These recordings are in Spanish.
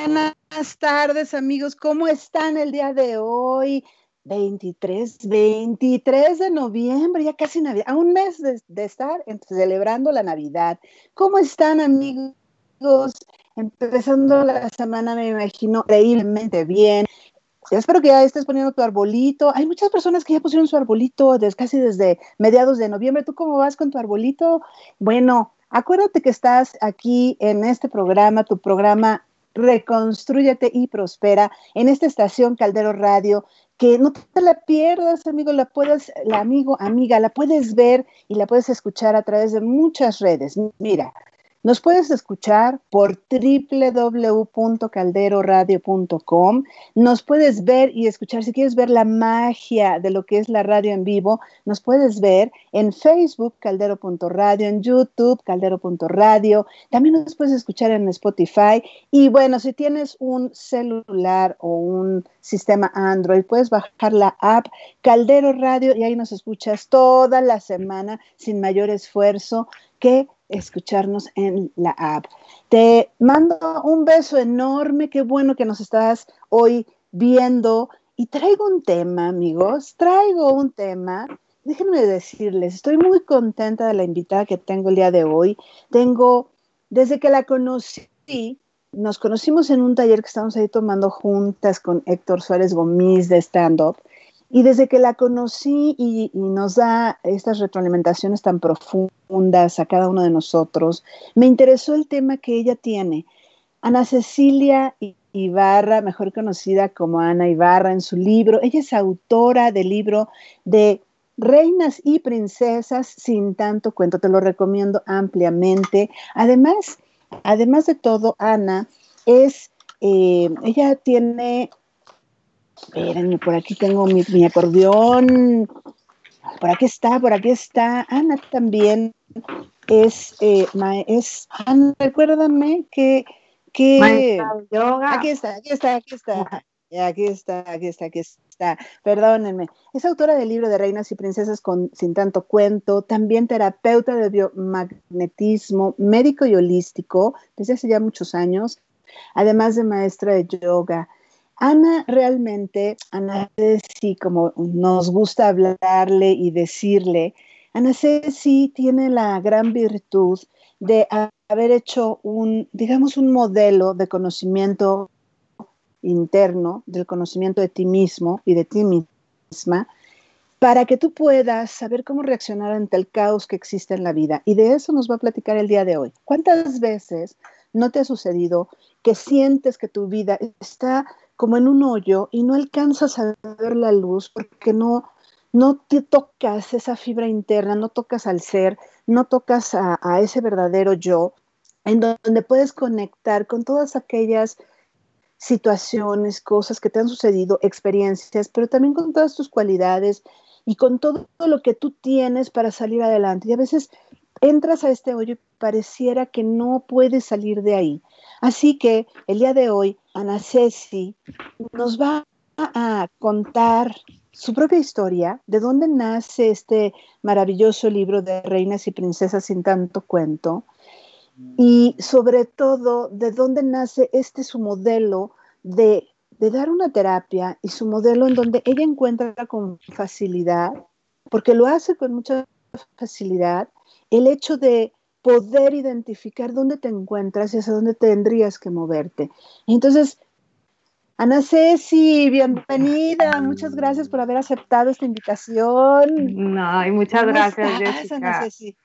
Buenas tardes, amigos. ¿Cómo están el día de hoy? 23, 23 de noviembre, ya casi Navidad, a un mes de, estar celebrando la Navidad. ¿Cómo están, amigos? Empezando la semana, me imagino, increíblemente bien. Espero que ya estés poniendo tu arbolito. Hay muchas personas que ya pusieron su arbolito desde, casi desde mediados de noviembre. ¿Tú cómo vas con tu arbolito? Bueno, Acuérdate que estás aquí en este programa, tu programa Reconstrúyete y Prospera, en esta estación Caldero Radio, que no te la pierdas, amigo, la puedes, la amigo, amiga, la puedes ver y la puedes escuchar a través de muchas redes. Mira, nos puedes escuchar por www.calderoradio.com. Nos puedes ver y escuchar, si quieres ver la magia de lo que es la radio en vivo, nos puedes ver en Facebook, caldero.radio, en YouTube, caldero.radio. También nos puedes escuchar en Spotify. Y bueno, si tienes un celular o un sistema Android, puedes bajar la app Caldero Radio y ahí nos escuchas toda la semana sin mayor esfuerzo que escucharnos en la app. Te mando un beso enorme, qué bueno que nos estás hoy viendo. Y traigo un tema, amigos, traigo un tema. Déjenme decirles, estoy muy contenta de la invitada que tengo el día de hoy. Tengo, desde que la conocí, nos conocimos en un taller que estamos ahí tomando juntas con Héctor Suárez Gomis de Stand Up. Y desde que la conocí y, nos da estas retroalimentaciones tan profundas a cada uno de nosotros, me interesó el tema que ella tiene. Ana Cecilia Ibarra, mejor conocida como Ana Ibarra en su libro, ella es autora del libro de Reinas y Princesas sin tanto cuento, te lo recomiendo ampliamente. Además, además de todo, Ana es, eh, ella tiene Espérenme, por aquí tengo mi, acordeón. Por aquí está, por aquí está. Ana también es, eh, es Ana, recuérdame que, que yoga. Aquí está, aquí está, aquí está. Aquí está, aquí está, aquí está. Perdónenme. Es autora del libro de Reinas y Princesas con Sin tanto cuento, también terapeuta de biomagnetismo, médico y holístico desde hace ya muchos años, además de maestra de yoga. Ana realmente, Ana Ceci, como nos gusta hablarle y decirle, Ana Ceci tiene la gran virtud de haber hecho un, digamos, un modelo de conocimiento interno, del conocimiento de ti mismo y de ti misma, para que tú puedas saber cómo reaccionar ante el caos que existe en la vida. Y de eso nos va a platicar el día de hoy. ¿Cuántas veces no te ha sucedido que sientes que tu vida está como en un hoyo y no alcanzas a ver la luz porque no, no te tocas esa fibra interna, no tocas al ser, no tocas a, ese verdadero yo, en donde puedes conectar con todas aquellas situaciones, cosas que te han sucedido, experiencias, pero también con todas tus cualidades y con todo lo que tú tienes para salir adelante. Y a veces entras a este hoyo y pareciera que no puedes salir de ahí. Así que el día de hoy, Ana Ceci nos va a contar su propia historia, de dónde nace este maravilloso libro de Reinas y Princesas sin tanto cuento, y sobre todo de dónde nace este su modelo de, de dar una terapia y su modelo en donde ella encuentra con facilidad, porque lo hace con mucha facilidad, el hecho de poder identificar dónde te encuentras y hacia dónde tendrías que moverte. Entonces, Ana Ceci, bienvenida. Muchas gracias por haber aceptado esta invitación. No, y muchas gracias, Jessica. Ana Ceci?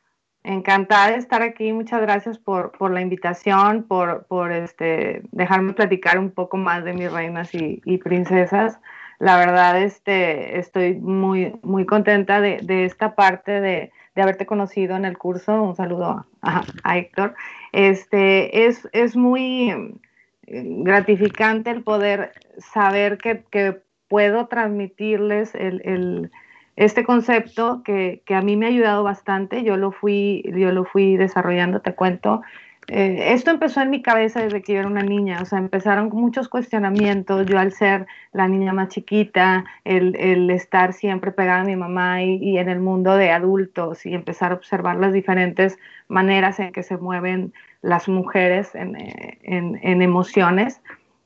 Encantada de estar aquí. Muchas gracias por, por la invitación, por, por este, dejarme platicar un poco más de mis reinas y, y princesas. La verdad, este, estoy muy, muy contenta de, de esta parte de, de haberte conocido en el curso. Un saludo a, Héctor. Este, es, es muy eh, gratificante el poder saber que, que puedo transmitirles el, el, este concepto que, que, a mí me ha ayudado bastante. Yo lo fui, yo lo fui desarrollando, te cuento, eh, esto empezó en mi cabeza desde que yo era una niña, o sea, empezaron muchos cuestionamientos, yo al ser la niña más chiquita, el, estar siempre pegada a mi mamá y, en el mundo de adultos y empezar a observar las diferentes maneras en que se mueven las mujeres en, en, emociones,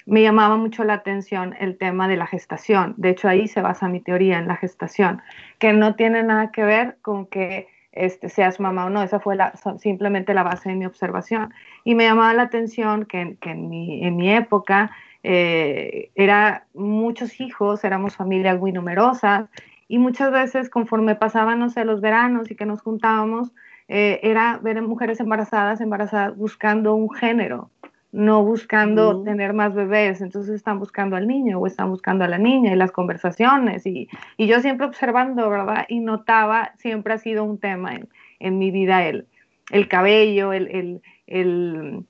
me llamaba mucho la atención el tema de la gestación. De hecho, ahí se basa mi teoría en la gestación, que no tiene nada que ver con que este, seas mamá o no. Esa fue simplemente la base de mi observación. Y me llamaba la atención que, en, mi, época eh, era muchos hijos, éramos familias muy numerosas y muchas veces conforme pasaban, no los veranos y que nos juntábamos, eh, era ver mujeres embarazadas, embarazadas buscando un género, no buscando tener más bebés, entonces están buscando al niño o están buscando a la niña y las conversaciones y, y yo siempre observando, ¿verdad? Y notaba, siempre ha sido un tema en, en mi vida el, el cabello, el, el, el,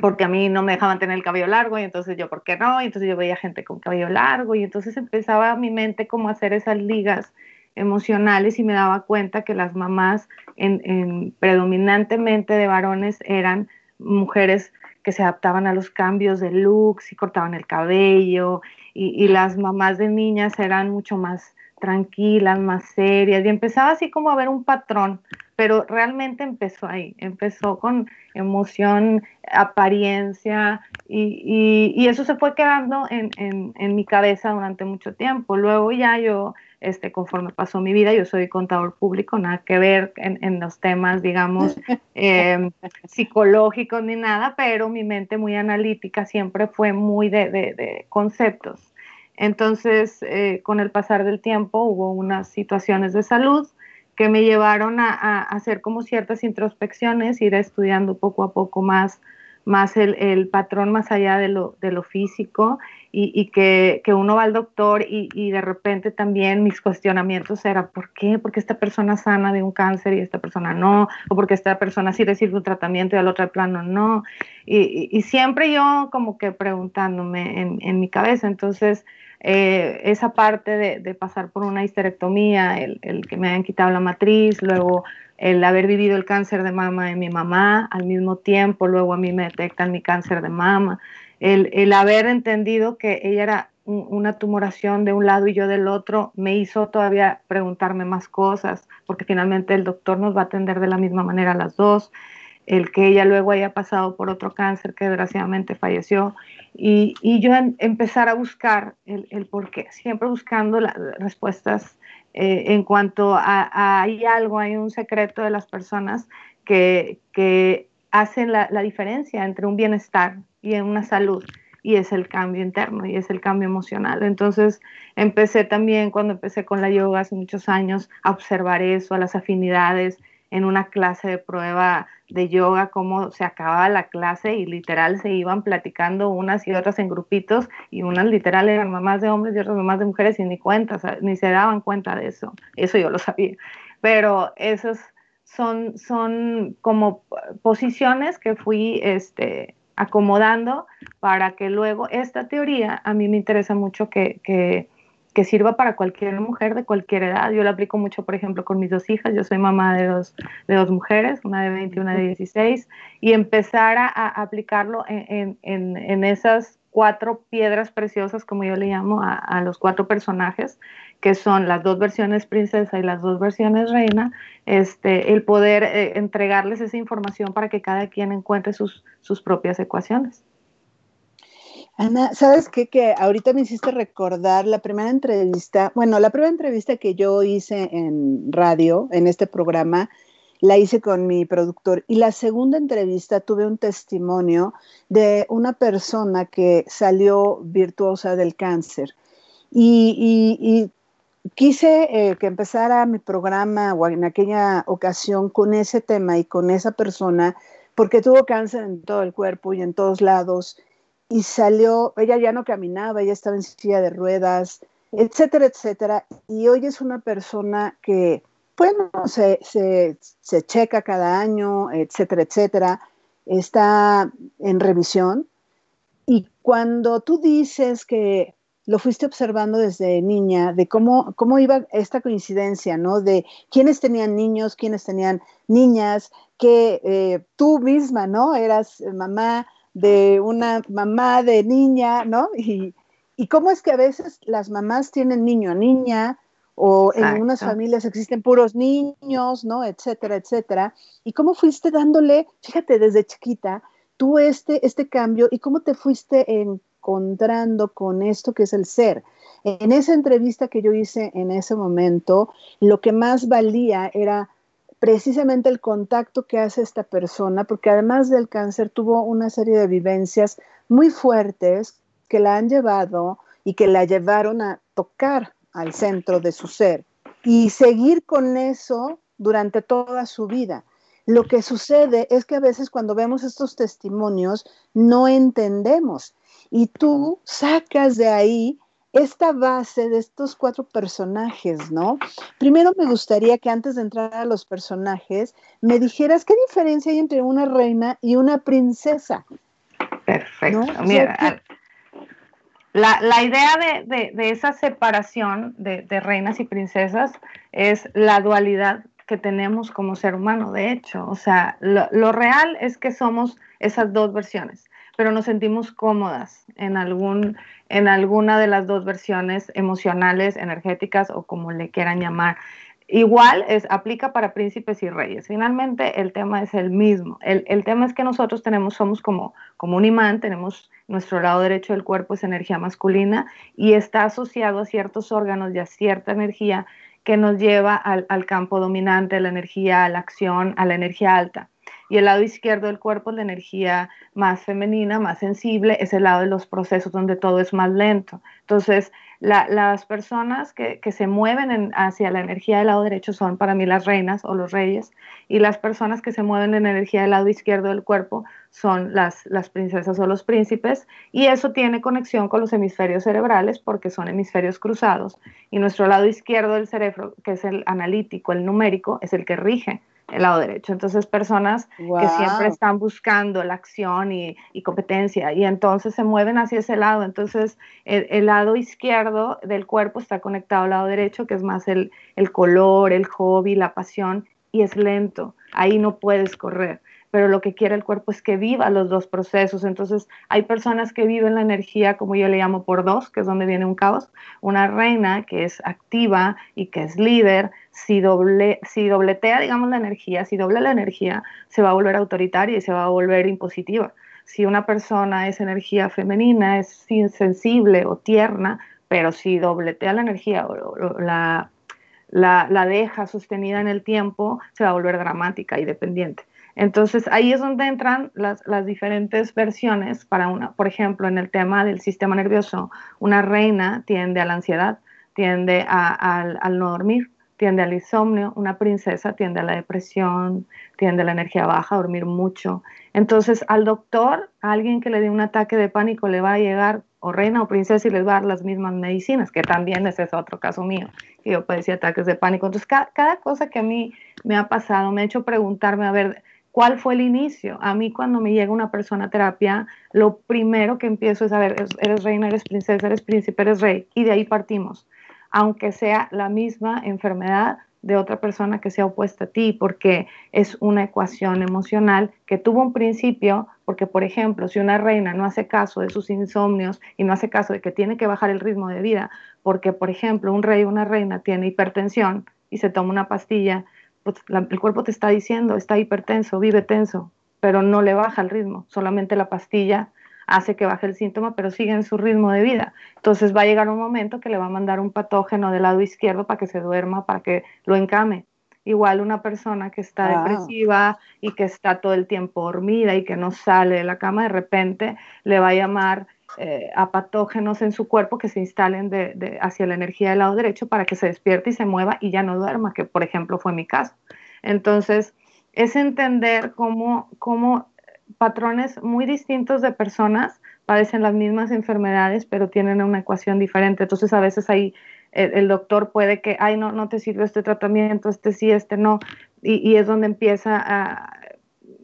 porque a mí no me dejaban tener el cabello largo y entonces yo, ¿por qué no? Y entonces yo veía gente con cabello largo y entonces empezaba mi mente como a hacer esas ligas emocionales y me daba cuenta que las mamás en, en predominantemente de varones eran mujeres que se adaptaban a los cambios de looks y cortaban el cabello y, las mamás de niñas eran mucho más tranquilas, más serias y empezaba así como a ver un patrón, pero realmente empezó ahí, empezó con emoción, apariencia y, eso se fue quedando en mi cabeza durante mucho tiempo. Luego ya yo este, conforme pasó mi vida. Yo soy contador público, nada que ver en, los temas, digamos, em, psicológicos ni nada, pero mi mente muy analítica siempre fue muy de, conceptos. Entonces, eh, con el pasar del tiempo hubo unas situaciones de salud que me llevaron a, hacer como ciertas introspecciones, ir estudiando poco a poco más más el, patrón más allá de lo, de lo físico y, que, uno va al doctor y, de repente también mis cuestionamientos eran, ¿por qué? Porque esta persona sana de un cáncer y esta persona no, o porque esta persona sí recibe un tratamiento y al otro plano no. Y, siempre yo como que preguntándome en, mi cabeza, entonces eh, esa parte de, pasar por una histerectomía, el, el que me hayan quitado la matriz, luego el haber vivido el cáncer de mama de mi mamá al mismo tiempo, luego a mí me detectan mi cáncer de mama, el, el haber entendido que ella era una tumoración de un lado y yo del otro, me hizo todavía preguntarme más cosas, porque finalmente el doctor nos va a atender de la misma manera a las dos, el que ella luego haya pasado por otro cáncer que desgraciadamente falleció, y, y yo empezar a buscar el, el por qué, siempre buscando las respuestas eh, en cuanto a, hay algo, hay un secreto de las personas que, que hacen la, la, diferencia entre un bienestar y una salud, y es el cambio interno y es el cambio emocional. Entonces empecé también, cuando empecé con la yoga hace muchos años, a observar eso, a las afinidades, en una clase de prueba de yoga, cómo se acababa la clase y literal se iban platicando unas y otras en grupitos y unas literal eran mamás de hombres y otras mamás de mujeres y ni cuenta, ni se daban cuenta de eso. Eso yo lo sabía. Pero esos son, son como posiciones que fui este, acomodando para que luego esta teoría, a mí me interesa mucho que, que que sirva para cualquier mujer de cualquier edad. Yo lo aplico mucho, por ejemplo, con mis dos hijas. Yo soy mamá de dos, de dos mujeres, una de 20 y una de 16, y empezar a, aplicarlo en, en, en, esas cuatro piedras preciosas, como yo le llamo, a, a, los cuatro personajes, que son las dos versiones princesa y las dos versiones reina, este, el poder eh, entregarles esa información para que cada quien encuentre sus, sus propias ecuaciones. Ana, ¿sabes qué? Que ahorita me hiciste recordar la primera entrevista, bueno, la primera entrevista que yo hice en radio, en este programa, la hice con mi productor y la segunda entrevista tuve un testimonio de una persona que salió virtuosa del cáncer y, quise eh, que empezara mi programa o en aquella ocasión con ese tema y con esa persona porque tuvo cáncer en todo el cuerpo y en todos lados y salió, ella ya no caminaba, ella estaba en silla de ruedas, etcétera, etcétera. Y hoy es una persona que, bueno, se, se, se checa cada año, etcétera, etcétera, está en revisión. Y cuando tú dices que lo fuiste observando desde niña, de cómo, cómo iba esta coincidencia, ¿no? De quiénes tenían niños, quiénes tenían niñas, que eh, tú misma, ¿no? Eras mamá, de una mamá de niña, ¿no? Y, cómo es que a veces las mamás tienen niño a niña o en unas familias existen puros niños, ¿no? Etcétera, etcétera. ¿Y cómo fuiste dándole, fíjate, desde chiquita, tú este, este cambio y cómo te fuiste encontrando con esto que es el ser? En esa entrevista que yo hice en ese momento, lo que más valía era precisamente el contacto que hace esta persona, porque además del cáncer tuvo una serie de vivencias muy fuertes que la han llevado y que la llevaron a tocar al centro de su ser y seguir con eso durante toda su vida. Lo que sucede es que a veces cuando vemos estos testimonios no entendemos y tú sacas de ahí esta base de estos cuatro personajes, ¿no? Primero me gustaría que antes de entrar a los personajes me dijeras qué diferencia hay entre una reina y una princesa. Perfecto. Mira, la, idea de, esa separación de, reinas y princesas es la dualidad que tenemos como ser humano, de hecho. O sea, lo, real es que somos esas dos versiones, pero nos sentimos cómodas en, algún, en alguna de las dos versiones emocionales, energéticas o como le quieran llamar. Igual es, aplica para príncipes y reyes. Finalmente el tema es el mismo. El, el tema es que nosotros tenemos, somos como, como un imán, tenemos nuestro lado derecho del cuerpo es energía masculina y está asociado a ciertos órganos y a cierta energía que nos lleva al, campo dominante, a la energía, a la acción, a la energía alta. Y el lado izquierdo del cuerpo es la energía más femenina, más sensible, es el lado de los procesos donde todo es más lento. Entonces, las personas que, se mueven hacia la energía del lado derecho son para mí las reinas o los reyes, y las personas que se mueven en energía del lado izquierdo del cuerpo son las, las princesas o los príncipes, y eso tiene conexión con los hemisferios cerebrales porque son hemisferios cruzados, y nuestro lado izquierdo del cerebro, que es el analítico, el numérico, es el que rige el lado derecho. Entonces, personas que siempre están buscando la acción y, competencia y entonces se mueven hacia ese lado. Entonces, el, lado izquierdo del cuerpo está conectado al lado derecho, que es más el, el color, el hobby, la pasión, y es lento. Ahí no puedes correr pero lo que quiere el cuerpo es que viva los dos procesos. Entonces, hay personas que viven la energía, como yo le llamo por dos, que es donde viene un caos. Una reina que es activa y que es líder, si, si dobletea, digamos, la energía, si doble la energía, se va a volver autoritaria y se va a volver impositiva. Si una persona es energía femenina, es insensible o tierna, pero si dobletea la energía o, la, la deja sostenida en el tiempo, se va a volver dramática y dependiente. Entonces ahí es donde entran las, diferentes versiones para una, por ejemplo, en el tema del sistema nervioso, una reina tiende a la ansiedad, tiende al, no dormir, tiende al insomnio, una princesa tiende a la depresión, tiende a la energía baja, a dormir mucho. Entonces al doctor, a alguien que le dé un ataque de pánico, le va a llegar o reina o princesa y les va a dar las mismas medicinas, que también ese es otro caso mío, que yo padecí ataques de pánico. Entonces cada cosa que a mí me ha pasado me ha hecho preguntarme, a ver, ¿Cuál fue el inicio? A mí cuando me llega una persona a terapia, lo primero que empiezo es a ver, eres reina, eres princesa, eres príncipe, eres rey, y de ahí partimos, aunque sea la misma enfermedad de otra persona que sea opuesta a ti, porque es una ecuación emocional que tuvo un principio, porque por ejemplo, si una reina no hace caso de sus insomnios y no hace caso de que tiene que bajar el ritmo de vida, porque por ejemplo, un rey o una reina tiene hipertensión y se toma una pastilla, pues, el cuerpo te está diciendo, está hipertenso, vive tenso, pero no le baja el ritmo, solamente la pastilla hace que baje el síntoma, pero sigue en su ritmo de vida. Entonces va a llegar un momento que le va a mandar un patógeno del lado izquierdo para que se duerma, para que lo encame. Igual una persona que está depresiva y que está todo el tiempo dormida y que no sale de la cama, de repente le va a llamar eh, a patógenos en su cuerpo que se instalen hacia la energía del lado derecho para que se despierte y se mueva y ya no duerma, que por ejemplo fue mi caso. Entonces, es entender cómo, patrones muy distintos de personas padecen las mismas enfermedades, pero tienen una ecuación diferente. Entonces, a veces ahí el, doctor puede que, ay, no, no te sirve este tratamiento, este sí, este no, y, es donde empieza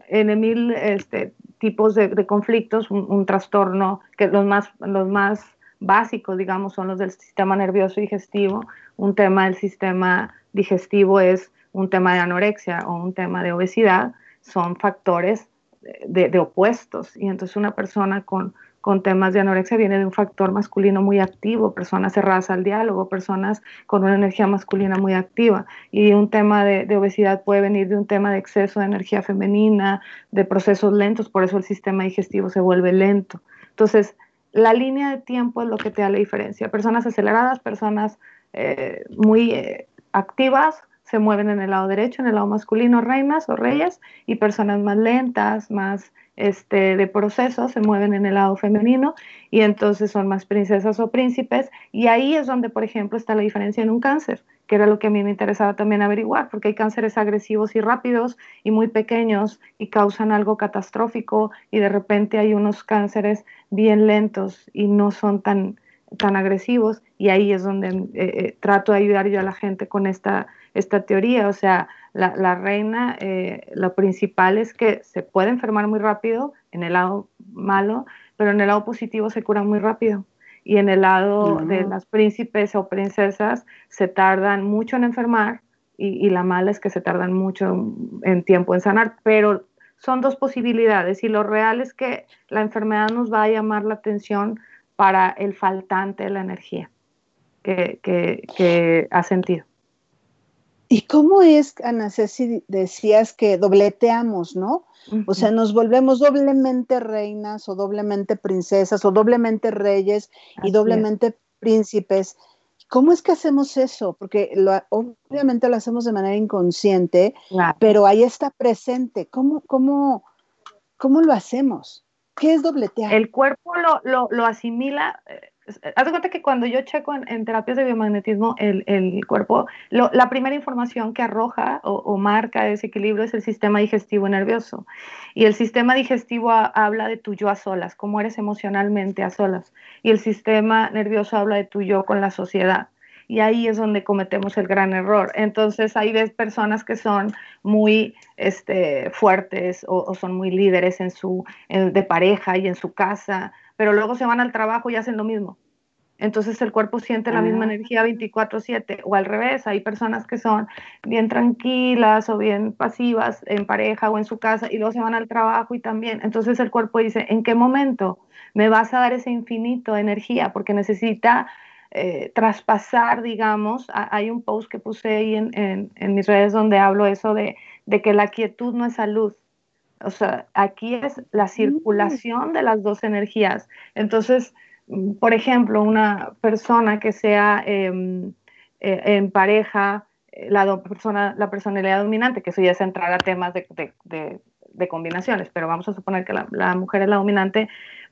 en mil este, tipos de, conflictos, un, trastorno, que los más, los más básicos, digamos, son los del sistema nervioso digestivo. Un tema del sistema digestivo es un tema de anorexia o un tema de obesidad, son factores de, opuestos. Y entonces una persona con, con temas de anorexia viene de un factor masculino muy activo, personas cerradas al diálogo, personas con una energía masculina muy activa. Y un tema de, de, obesidad puede venir de un tema de exceso de energía femenina, de procesos lentos, por eso el sistema digestivo se vuelve lento. Entonces, la línea de tiempo es lo que te da la diferencia. Personas aceleradas, personas eh, muy eh, activas, se mueven en el lado derecho, en el lado masculino, reinas o reyes, y personas más lentas, más este, de proceso, se mueven en el lado femenino, y entonces son más princesas o príncipes, y ahí es donde, por ejemplo, está la diferencia en un cáncer, que era lo que a mí me interesaba también averiguar, porque hay cánceres agresivos y rápidos y muy pequeños y causan algo catastrófico, y de repente hay unos cánceres bien lentos y no son tan, tan agresivos, y ahí es donde eh, eh, trato de ayudar yo a la gente con esta esta teoría. O sea, la, reina, eh, lo principal es que se puede enfermar muy rápido en el lado malo, pero en el lado positivo se cura muy rápido. Y en el lado de las príncipes o princesas se tardan mucho en enfermar y, la mala es que se tardan mucho en tiempo en sanar. Pero son dos posibilidades y lo real es que la enfermedad nos va a llamar la atención para el faltante de la energía que, que, que ha sentido. ¿Y cómo es, Ana Ceci, decías que dobleteamos, ¿no? O sea, nos volvemos doblemente reinas o doblemente princesas o doblemente reyes y doblemente príncipes. ¿Cómo es que hacemos eso? Porque obviamente lo hacemos de manera inconsciente, pero ahí está presente. ¿Cómo, cómo, ¿Cómo lo hacemos? ¿Qué es dobletear? El cuerpo lo, lo, asimila, eh, haz de cuenta que cuando yo checo en, terapias de biomagnetismo el, el cuerpo, la primera información que arroja o, marca ese equilibrio es el sistema digestivo nervioso. Y el sistema digestivo habla de tu yo a solas, cómo eres emocionalmente a solas. Y el sistema nervioso habla de tu yo con la sociedad. Y ahí es donde cometemos el gran error. Entonces, ahí ves personas que son muy este, fuertes o, son muy líderes en su, de pareja y en su casa, pero luego se van al trabajo y hacen lo mismo. Entonces el cuerpo siente la misma ah. energía 24/7 o al revés, hay personas que son bien tranquilas o bien pasivas en pareja o en su casa y luego se van al trabajo y también. Entonces el cuerpo dice, ¿en qué momento me vas a dar ese infinito de energía? Porque necesita eh, traspasar, digamos, hay un post que puse ahí en, mis redes donde hablo eso de, de que la quietud no es salud, o sea, aquí es la mm. circulación de las dos energías. Entonces, mm, por ejemplo, una persona que sea em, eh, en pareja, eh, la, persona, la personalidad dominante, que eso ya es entrar a temas de, combinaciones, pero vamos a suponer que la, mujer es la dominante,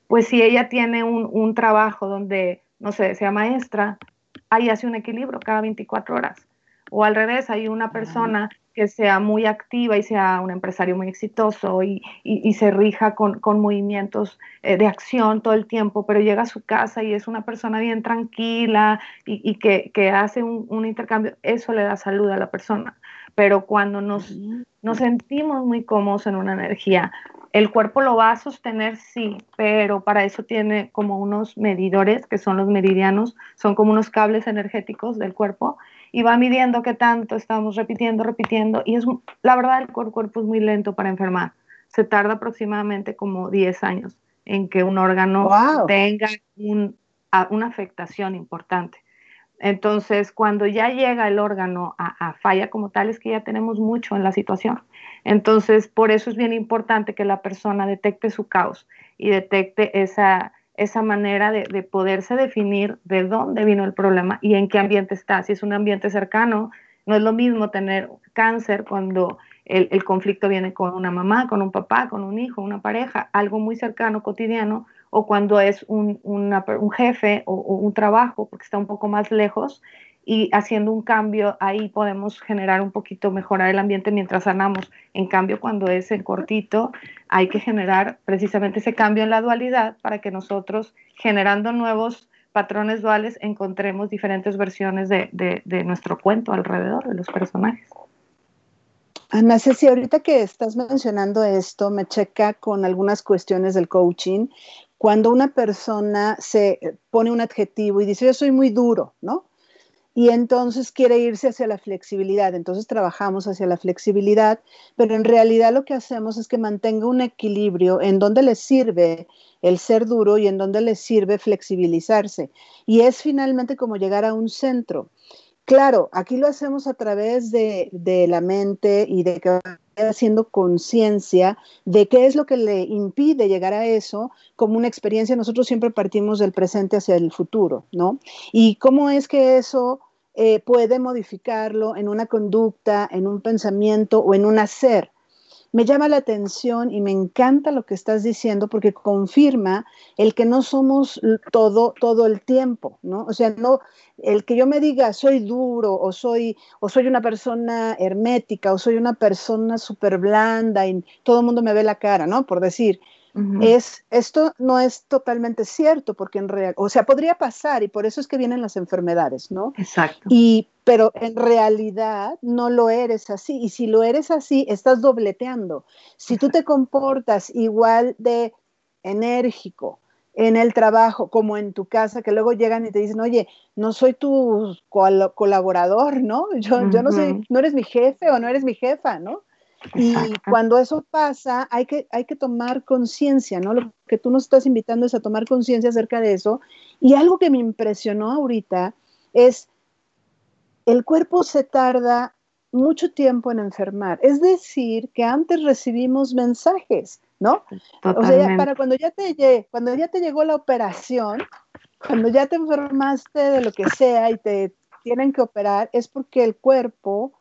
pues si ella tiene un, un trabajo donde, no sé, sea maestra, ahí hace un equilibrio cada 24 horas. O al revés, hay una persona que sea muy activa y sea un empresario muy exitoso y, se rija con, movimientos eh, de acción todo el tiempo, pero llega a su casa y es una persona bien tranquila y, que, hace un, intercambio, eso le da salud a la persona. Pero cuando nos, nos sentimos muy cómodos en una energía, el cuerpo lo va a sostener, sí, pero para eso tiene como unos medidores, que son los meridianos, son como unos cables energéticos del cuerpo, y va midiendo qué tanto estamos repitiendo, repitiendo, y es la verdad el cuerpo es muy lento para enfermar. Se tarda aproximadamente como 10 años en que un órgano tenga una afectación importante. Entonces, cuando ya llega el órgano a, falla como tal, es que ya tenemos mucho en la situación. Entonces, por eso es bien importante que la persona detecte su caos y detecte esa, esa manera de, poderse definir de dónde vino el problema y en qué ambiente está. Si es un ambiente cercano, no es lo mismo tener cáncer cuando el, conflicto viene con una mamá, con un papá, con un hijo, una pareja, algo muy cercano, cotidiano, o cuando es un, un jefe o, un trabajo, porque está un poco más lejos, y haciendo un cambio ahí podemos generar un poquito, mejorar el ambiente mientras sanamos. En cambio, cuando es en cortito, hay que generar precisamente ese cambio en la dualidad para que nosotros, generando nuevos patrones duales, encontremos diferentes versiones de, de, nuestro cuento alrededor de los personajes. Ana Ceci, ahorita que estás mencionando esto, me checa con algunas cuestiones del coaching. Cuando una persona se pone un adjetivo y dice, yo soy muy duro, ¿no? y entonces quiere irse hacia la flexibilidad. Entonces trabajamos hacia la flexibilidad, pero en realidad lo que hacemos es que mantenga un equilibrio en donde le sirve el ser duro y en donde le sirve flexibilizarse. Y es finalmente como llegar a un centro. Claro, aquí lo hacemos a través de, la mente y de que haciendo conciencia de qué es lo que le impide llegar a eso como una experiencia. Nosotros siempre partimos del presente hacia el futuro, ¿no? Y cómo es que eso eh, puede modificarlo en una conducta, en un pensamiento o en un hacer me llama la atención y me encanta lo que estás diciendo porque confirma el que no somos todo todo el tiempo, ¿no? O sea, no el que yo me diga soy duro o soy o soy una persona hermética o soy una persona súper blanda y todo el mundo me ve la cara, ¿no? Por decir, es, esto no es totalmente cierto, porque en realidad, o sea, podría pasar y por eso es que vienen las enfermedades, ¿no? Exacto. Y, pero en realidad no lo eres así. Y si lo eres así, estás dobleteando. Si tú te comportas igual de enérgico en el trabajo como en tu casa, que luego llegan y te dicen, oye, no soy tu colaborador, ¿no? Yo, yo no soy, no eres mi jefe o no eres mi jefa, ¿no? Y cuando eso pasa, hay que, hay que tomar conciencia, ¿no? Lo que tú nos estás invitando es a tomar conciencia acerca de eso. Y algo que me impresionó ahorita es, el cuerpo se tarda mucho tiempo en enfermar. Es decir, que antes recibimos mensajes, ¿no? O sea, para cuando ya, te, cuando ya te llegó la operación, cuando ya te enfermaste de lo que sea y te tienen que operar, es porque el cuerpo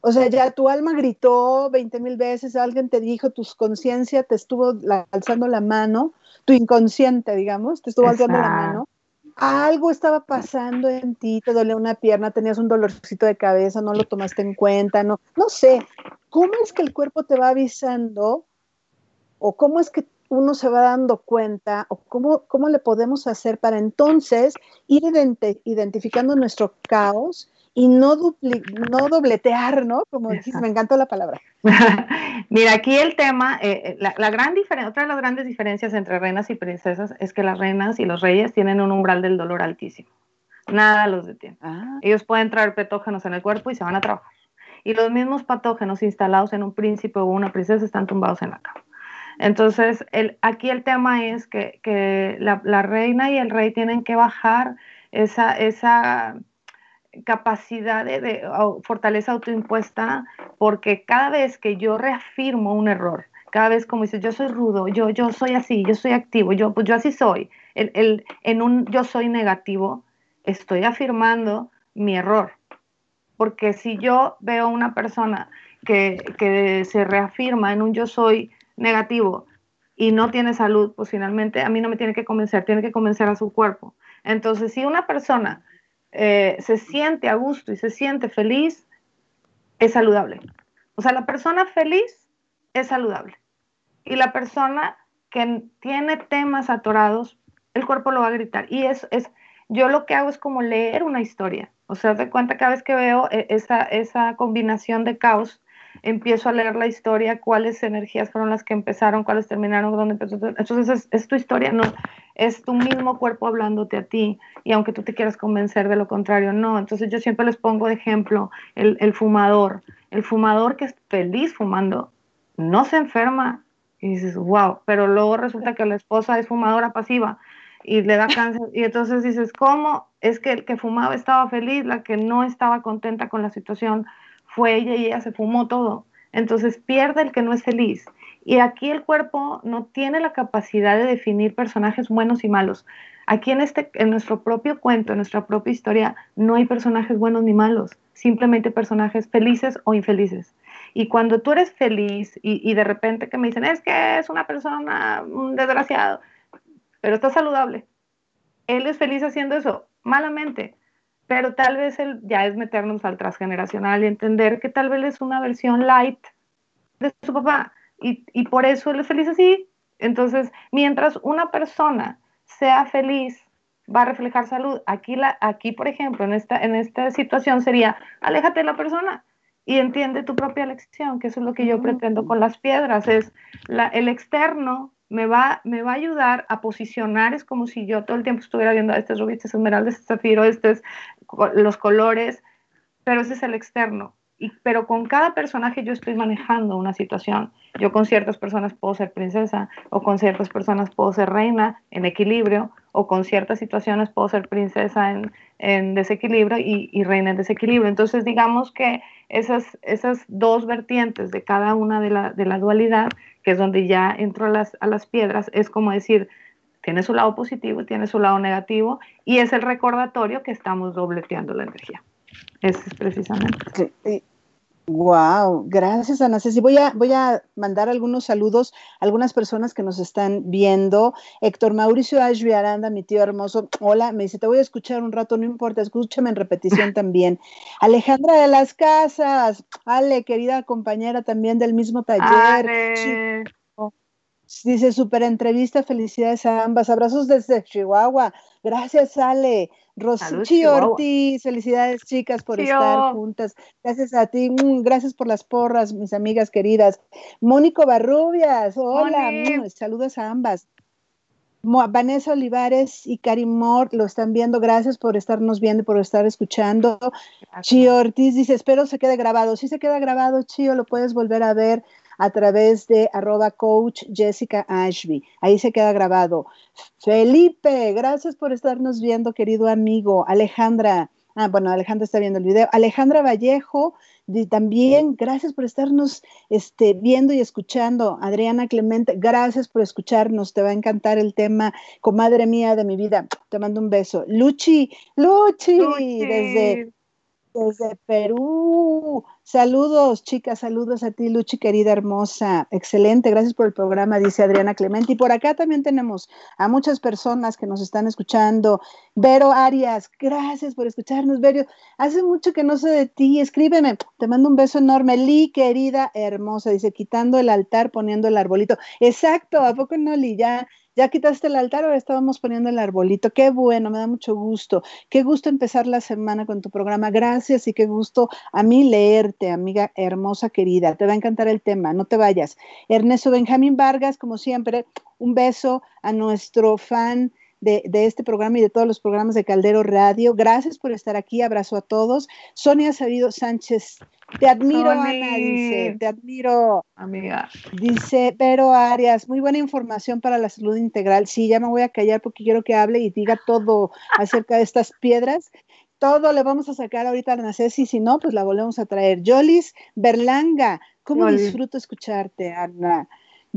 o sea, ya tu alma gritó 20 mil veces, alguien te dijo, tu conciencia te estuvo alzando la mano, tu inconsciente, digamos, te estuvo alzando la mano. Algo estaba pasando en ti, te dolía una pierna, tenías un dolorcito de cabeza, no lo tomaste en cuenta, no, no sé. ¿Cómo es que el cuerpo te va avisando? ¿O cómo es que uno se va dando cuenta? ¿O cómo, cómo le podemos hacer para entonces ir identificando nuestro caos y no, no dobletear, ¿no? Como dijiste, me encantó la palabra. Mira, aquí el tema, eh, eh, la, gran diferencia, otra de las grandes diferencias entre reinas y princesas es que las reinas y los reyes tienen un umbral del dolor altísimo. Nada los detiene. Ah. Ellos pueden traer patógenos en el cuerpo y se van a trabajar. Y los mismos patógenos instalados en un príncipe o una princesa están tumbados en la cama. Entonces, el, aquí el tema es que, que la, la, reina y el rey tienen que bajar esa, esa capacidad de, fortaleza autoimpuesta porque cada vez que yo reafirmo un error, cada vez como dices, yo soy rudo, yo, yo soy así, yo soy activo, yo, pues yo así soy, el, en un yo soy negativo, estoy afirmando mi error. Porque si yo veo una persona que, que se reafirma en un yo soy negativo y no tiene salud, pues finalmente a mí no me tiene que convencer, tiene que convencer a su cuerpo. Entonces, si una persona eh, se siente a gusto y se siente feliz, es saludable. O sea, la persona feliz es saludable. Y la persona que tiene temas atorados, el cuerpo lo va a gritar. Y es, es yo lo que hago es como leer una historia. O sea, de cuenta cada vez que veo eh, esa, esa combinación de caos, empiezo a leer la historia, cuáles energías fueron las que empezaron, cuáles terminaron, dónde empezó. Entonces es, tu historia, no es tu mismo cuerpo hablándote a ti y aunque tú te quieras convencer de lo contrario, no. Entonces yo siempre les pongo de ejemplo el, el fumador. El fumador que es feliz fumando no se enferma y dices, wow, pero luego resulta que la esposa es fumadora pasiva y le da cáncer. Y entonces dices, ¿cómo? Es que el que fumaba estaba feliz, la que no estaba contenta con la situación fue ella y ella se fumó todo. Entonces pierde el que no es feliz. Y aquí el cuerpo no tiene la capacidad de definir personajes buenos y malos. Aquí en, este, en nuestro propio cuento, en nuestra propia historia, no hay personajes buenos ni malos, simplemente personajes felices o infelices. Y cuando tú eres feliz y, y de repente que me dicen, es que es una persona un desgraciado, pero está saludable. Él es feliz haciendo eso, malamente pero tal vez el, ya es meternos al transgeneracional y entender que tal vez es una versión light de su papá y, y por eso él es feliz así. Entonces, mientras una persona sea feliz, va a reflejar salud. Aquí, la, aquí por ejemplo, en esta, en esta situación sería, aléjate de la persona y entiende tu propia elección, que eso es lo que yo pretendo con las piedras, es la, el externo me va, me va a ayudar a posicionar, es como si yo todo el tiempo estuviera viendo, este es rubí, este es esmeralda, este es zafiro, este es los colores, pero ese es el externo. Pero con cada personaje yo estoy manejando una situación. Yo con ciertas personas puedo ser princesa o con ciertas personas puedo ser reina en equilibrio o con ciertas situaciones puedo ser princesa en, en desequilibrio y, y, reina en desequilibrio. Entonces digamos que esas, esas dos vertientes de cada una de la, de la dualidad, que es donde ya entro a las, a las piedras, es como decir, tiene su lado positivo tiene su lado negativo y es el recordatorio que estamos dobleteando la energía. Ese es precisamente. Wow, gracias Ana Ceci. Voy a, voy a mandar algunos saludos a algunas personas que nos están viendo. Héctor Mauricio Ashby Aranda, mi tío hermoso. Hola, me dice, te voy a escuchar un rato, no importa, escúchame en repetición también. Alejandra de las Casas, Ale, querida compañera también del mismo taller. Dice, super entrevista, felicidades a ambas. Abrazos desde Chihuahua. Gracias, Ale. Rosy Ortiz, felicidades chicas por estar juntas. Gracias a ti, mm, gracias por las porras, mis amigas queridas. Mónico Barrubias, hola, mm, saludos a ambas. Vanessa Olivares y Karim Moore lo están viendo. Gracias por estarnos viendo y por estar escuchando. Chio Ortiz dice, espero se quede grabado. Si se queda grabado, Chio, lo puedes volver a ver a través de arroba coach Jessica Ashby. Ahí se queda grabado. Felipe, gracias por estarnos viendo, querido amigo. Alejandra, ah, bueno, Alejandra está viendo el video. Alejandra Vallejo, también gracias por estarnos este, viendo y escuchando. Adriana Clemente, gracias por escucharnos. Te va a encantar el tema, comadre mía de mi vida. Te mando un beso. Luchi, Luchi, Luchi. desde desde Perú. Saludos, chicas, saludos a ti, Luchi, querida hermosa. Excelente, gracias por el programa, dice Adriana Clemente. Y por acá también tenemos a muchas personas que nos están escuchando. Vero Arias, gracias por escucharnos, Vero. Hace mucho que no sé de ti, escríbeme. Te mando un beso enorme. Li, querida hermosa, dice, quitando el altar, poniendo el arbolito. Exacto, ¿a poco no, Li? Ya ya quitaste el altar, ahora estábamos poniendo el arbolito. Qué bueno, me da mucho gusto. Qué gusto empezar la semana con tu programa. Gracias y qué gusto a mí leerte, amiga hermosa querida. Te va a encantar el tema, no te vayas. Ernesto Benjamín Vargas, como siempre, un beso a nuestro fan de, este programa y de todos los programas de Caldero Radio. Gracias por estar aquí. Abrazo a todos. Sonia Sabido Sánchez. Te admiro, Ana, dice. Te admiro. Amiga. Dice Pero Arias, muy buena información para la salud integral. Sí, ya me voy a callar porque quiero que hable y diga todo acerca de estas piedras todo le vamos a sacar ahorita a Nacés y si no, pues la volvemos a traer. Jolis Berlanga, ¿cómo disfruto escucharte, Ana?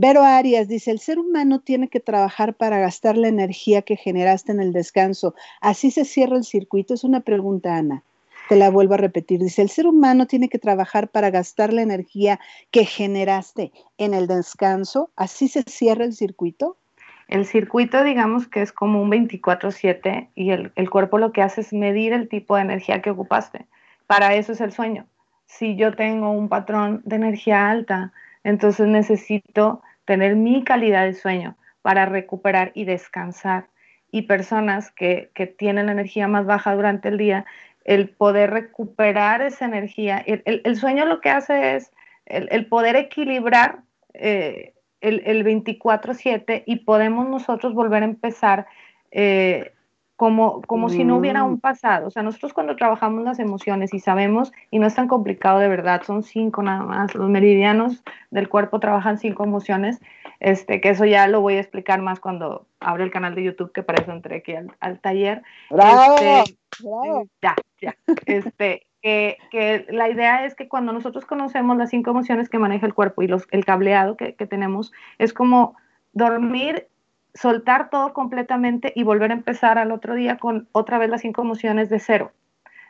Vero Arias dice, el ser humano tiene que trabajar para gastar la energía que generaste en el descanso. Así se cierra el circuito. Es una pregunta, Ana. Te la vuelvo a repetir. Dice, el ser humano tiene que trabajar para gastar la energía que generaste en el descanso. Así se cierra el circuito. El circuito, digamos que es como un 24/7 y el, cuerpo lo que hace es medir el tipo de energía que ocupaste. Para eso es el sueño. Si yo tengo un patrón de energía alta, entonces necesito tener mi calidad de sueño para recuperar y descansar. Y personas que, tienen la energía más baja durante el día, el poder recuperar esa energía, el, sueño lo que hace es el, poder equilibrar eh, el, el 24/7 y podemos nosotros volver a empezar eh, como, como si no hubiera un mm. pasado. O sea, nosotros cuando trabajamos las emociones y sabemos, y no es tan complicado de verdad, son cinco nada más, los meridianos del cuerpo trabajan cinco emociones, este, que eso ya lo voy a explicar más cuando abra el canal de YouTube, que para eso entré aquí al, taller. ¡Bravo! Este, Ya, ya. Este, que, que, la idea es que cuando nosotros conocemos las cinco emociones que maneja el cuerpo y los, el cableado que, que tenemos, es como dormir soltar todo completamente y volver a empezar al otro día con otra vez las cinco emociones de cero.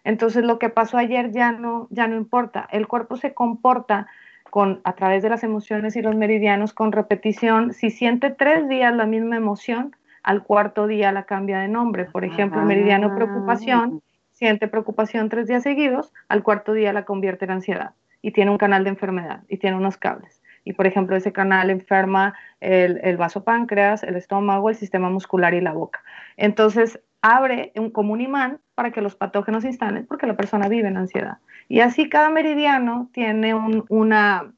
Entonces lo que pasó ayer ya no, ya no importa. El cuerpo se comporta con, a través de las emociones y los meridianos con repetición. Si siente tres días la misma emoción, al cuarto día la cambia de nombre. Por ejemplo, meridiano preocupación, siente preocupación tres días seguidos, al cuarto día la convierte en ansiedad y tiene un canal de enfermedad y tiene unos cables y por ejemplo ese canal enferma el, el vasopáncreas, el estómago, el sistema muscular y la boca. Entonces abre un, como un imán para que los patógenos se instalen porque la persona vive en ansiedad. Y así cada meridiano tiene una,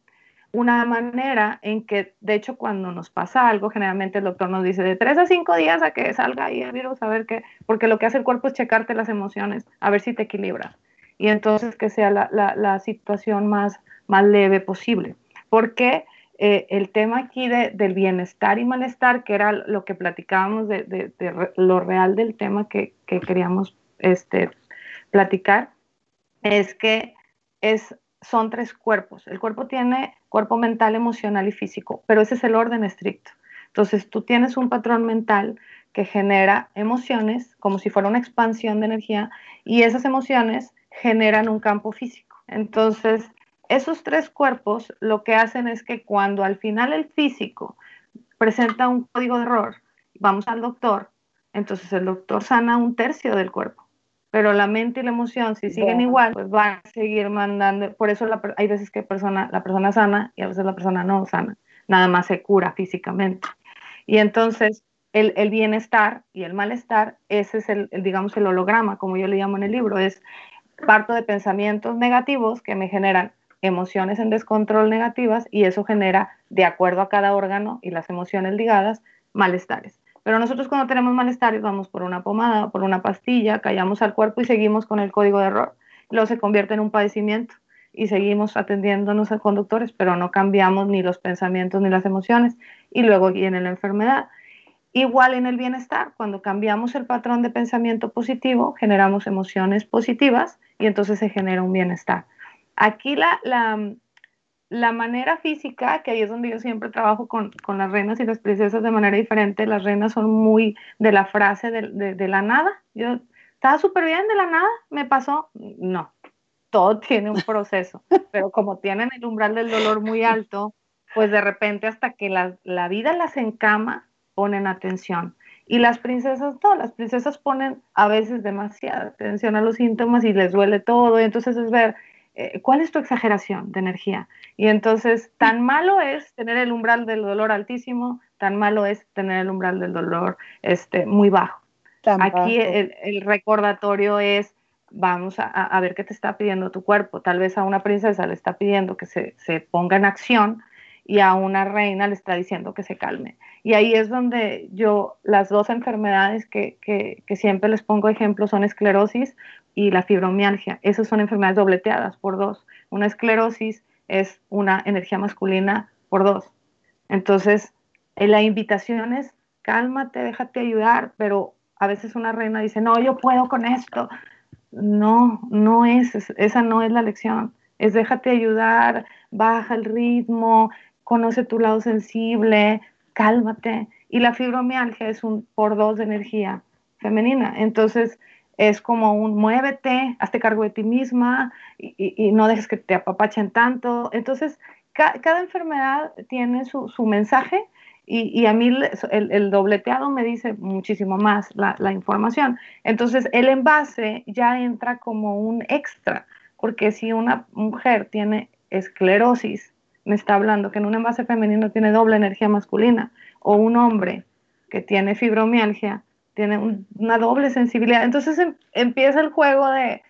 una manera en que, de hecho, cuando nos pasa algo, generalmente el doctor nos dice de tres a cinco días a que salga ahí el virus, a ver qué, porque lo que hace el cuerpo es checarte las emociones, a ver si te equilibras. Y entonces que sea la, la, situación más, más leve posible. Porque eh, el tema aquí del bienestar y malestar, que era lo que platicábamos de, de, de lo real del tema que, que queríamos este, platicar, es que es son tres cuerpos. El cuerpo tiene cuerpo mental, emocional y físico, pero ese es el orden estricto. Entonces tú tienes un patrón mental que genera emociones como si fuera una expansión de energía y esas emociones generan un campo físico. Entonces, esos tres cuerpos lo que hacen es que cuando al final el físico presenta un código de error, vamos al doctor, entonces el doctor sana un tercio del cuerpo pero la mente y la emoción, si siguen igual, pues van a seguir mandando. Por eso hay veces que persona, la persona sana y a veces la persona no sana, nada más se cura físicamente. Y entonces el, el bienestar y el malestar, ese es el, digamos, el holograma, como yo le llamo en el libro, es parto de pensamientos negativos que me generan emociones en descontrol negativas y eso genera, de acuerdo a cada órgano y las emociones ligadas, malestares. Pero nosotros cuando tenemos malestares vamos por una pomada, por una pastilla, callamos al cuerpo y seguimos con el código de error. Luego se convierte en un padecimiento y seguimos atendiéndonos a conductores, pero no cambiamos ni los pensamientos ni las emociones y luego viene la enfermedad. Igual en el bienestar, cuando cambiamos el patrón de pensamiento positivo, generamos emociones positivas y entonces se genera un bienestar. Aquí la, la, la manera física, que ahí es donde yo siempre trabajo con, las reinas y las princesas de manera diferente, las reinas son muy de la frase de, la nada. Yo estaba súper bien de la nada, me pasó. No, todo tiene un proceso, pero como tienen el umbral del dolor muy alto, pues de repente hasta que la, la vida las encama, ponen atención. Y las princesas no, las princesas ponen a veces demasiada atención a los síntomas y les duele todo, y entonces es ver eh, ¿cuál es tu exageración de energía? Y entonces, tan malo es tener el umbral del dolor altísimo, tan malo es tener el umbral del dolor este, muy bajo. Aquí el, recordatorio es, vamos a, ver qué te está pidiendo tu cuerpo. Tal vez a una princesa le está pidiendo que se, se ponga en acción y a una reina le está diciendo que se calme. Y ahí es donde yo, las dos enfermedades que, que, que siempre les pongo ejemplo son esclerosis y la fibromialgia. Esas son enfermedades dobleteadas por dos. Una esclerosis es una energía masculina por dos. Entonces, eh, la invitación es, cálmate, déjate ayudar, pero a veces una reina dice, no, yo puedo con esto. No, no es, esa no es la lección. Es déjate ayudar, baja el ritmo, conoce tu lado sensible, cálmate. Y la fibromialgia es un por dos de energía femenina. Entonces, es como un muévete, hazte cargo de ti misma y, no dejes que te apapachen tanto. Entonces, cada enfermedad tiene su, mensaje y, a mí el, dobleteado me dice muchísimo más la, información. Entonces, el envase ya entra como un extra, porque si una mujer tiene esclerosis, me está hablando que en un envase femenino tiene doble energía masculina, o un hombre que tiene fibromialgia, tiene una doble sensibilidad. Entonces em, empieza el juego de,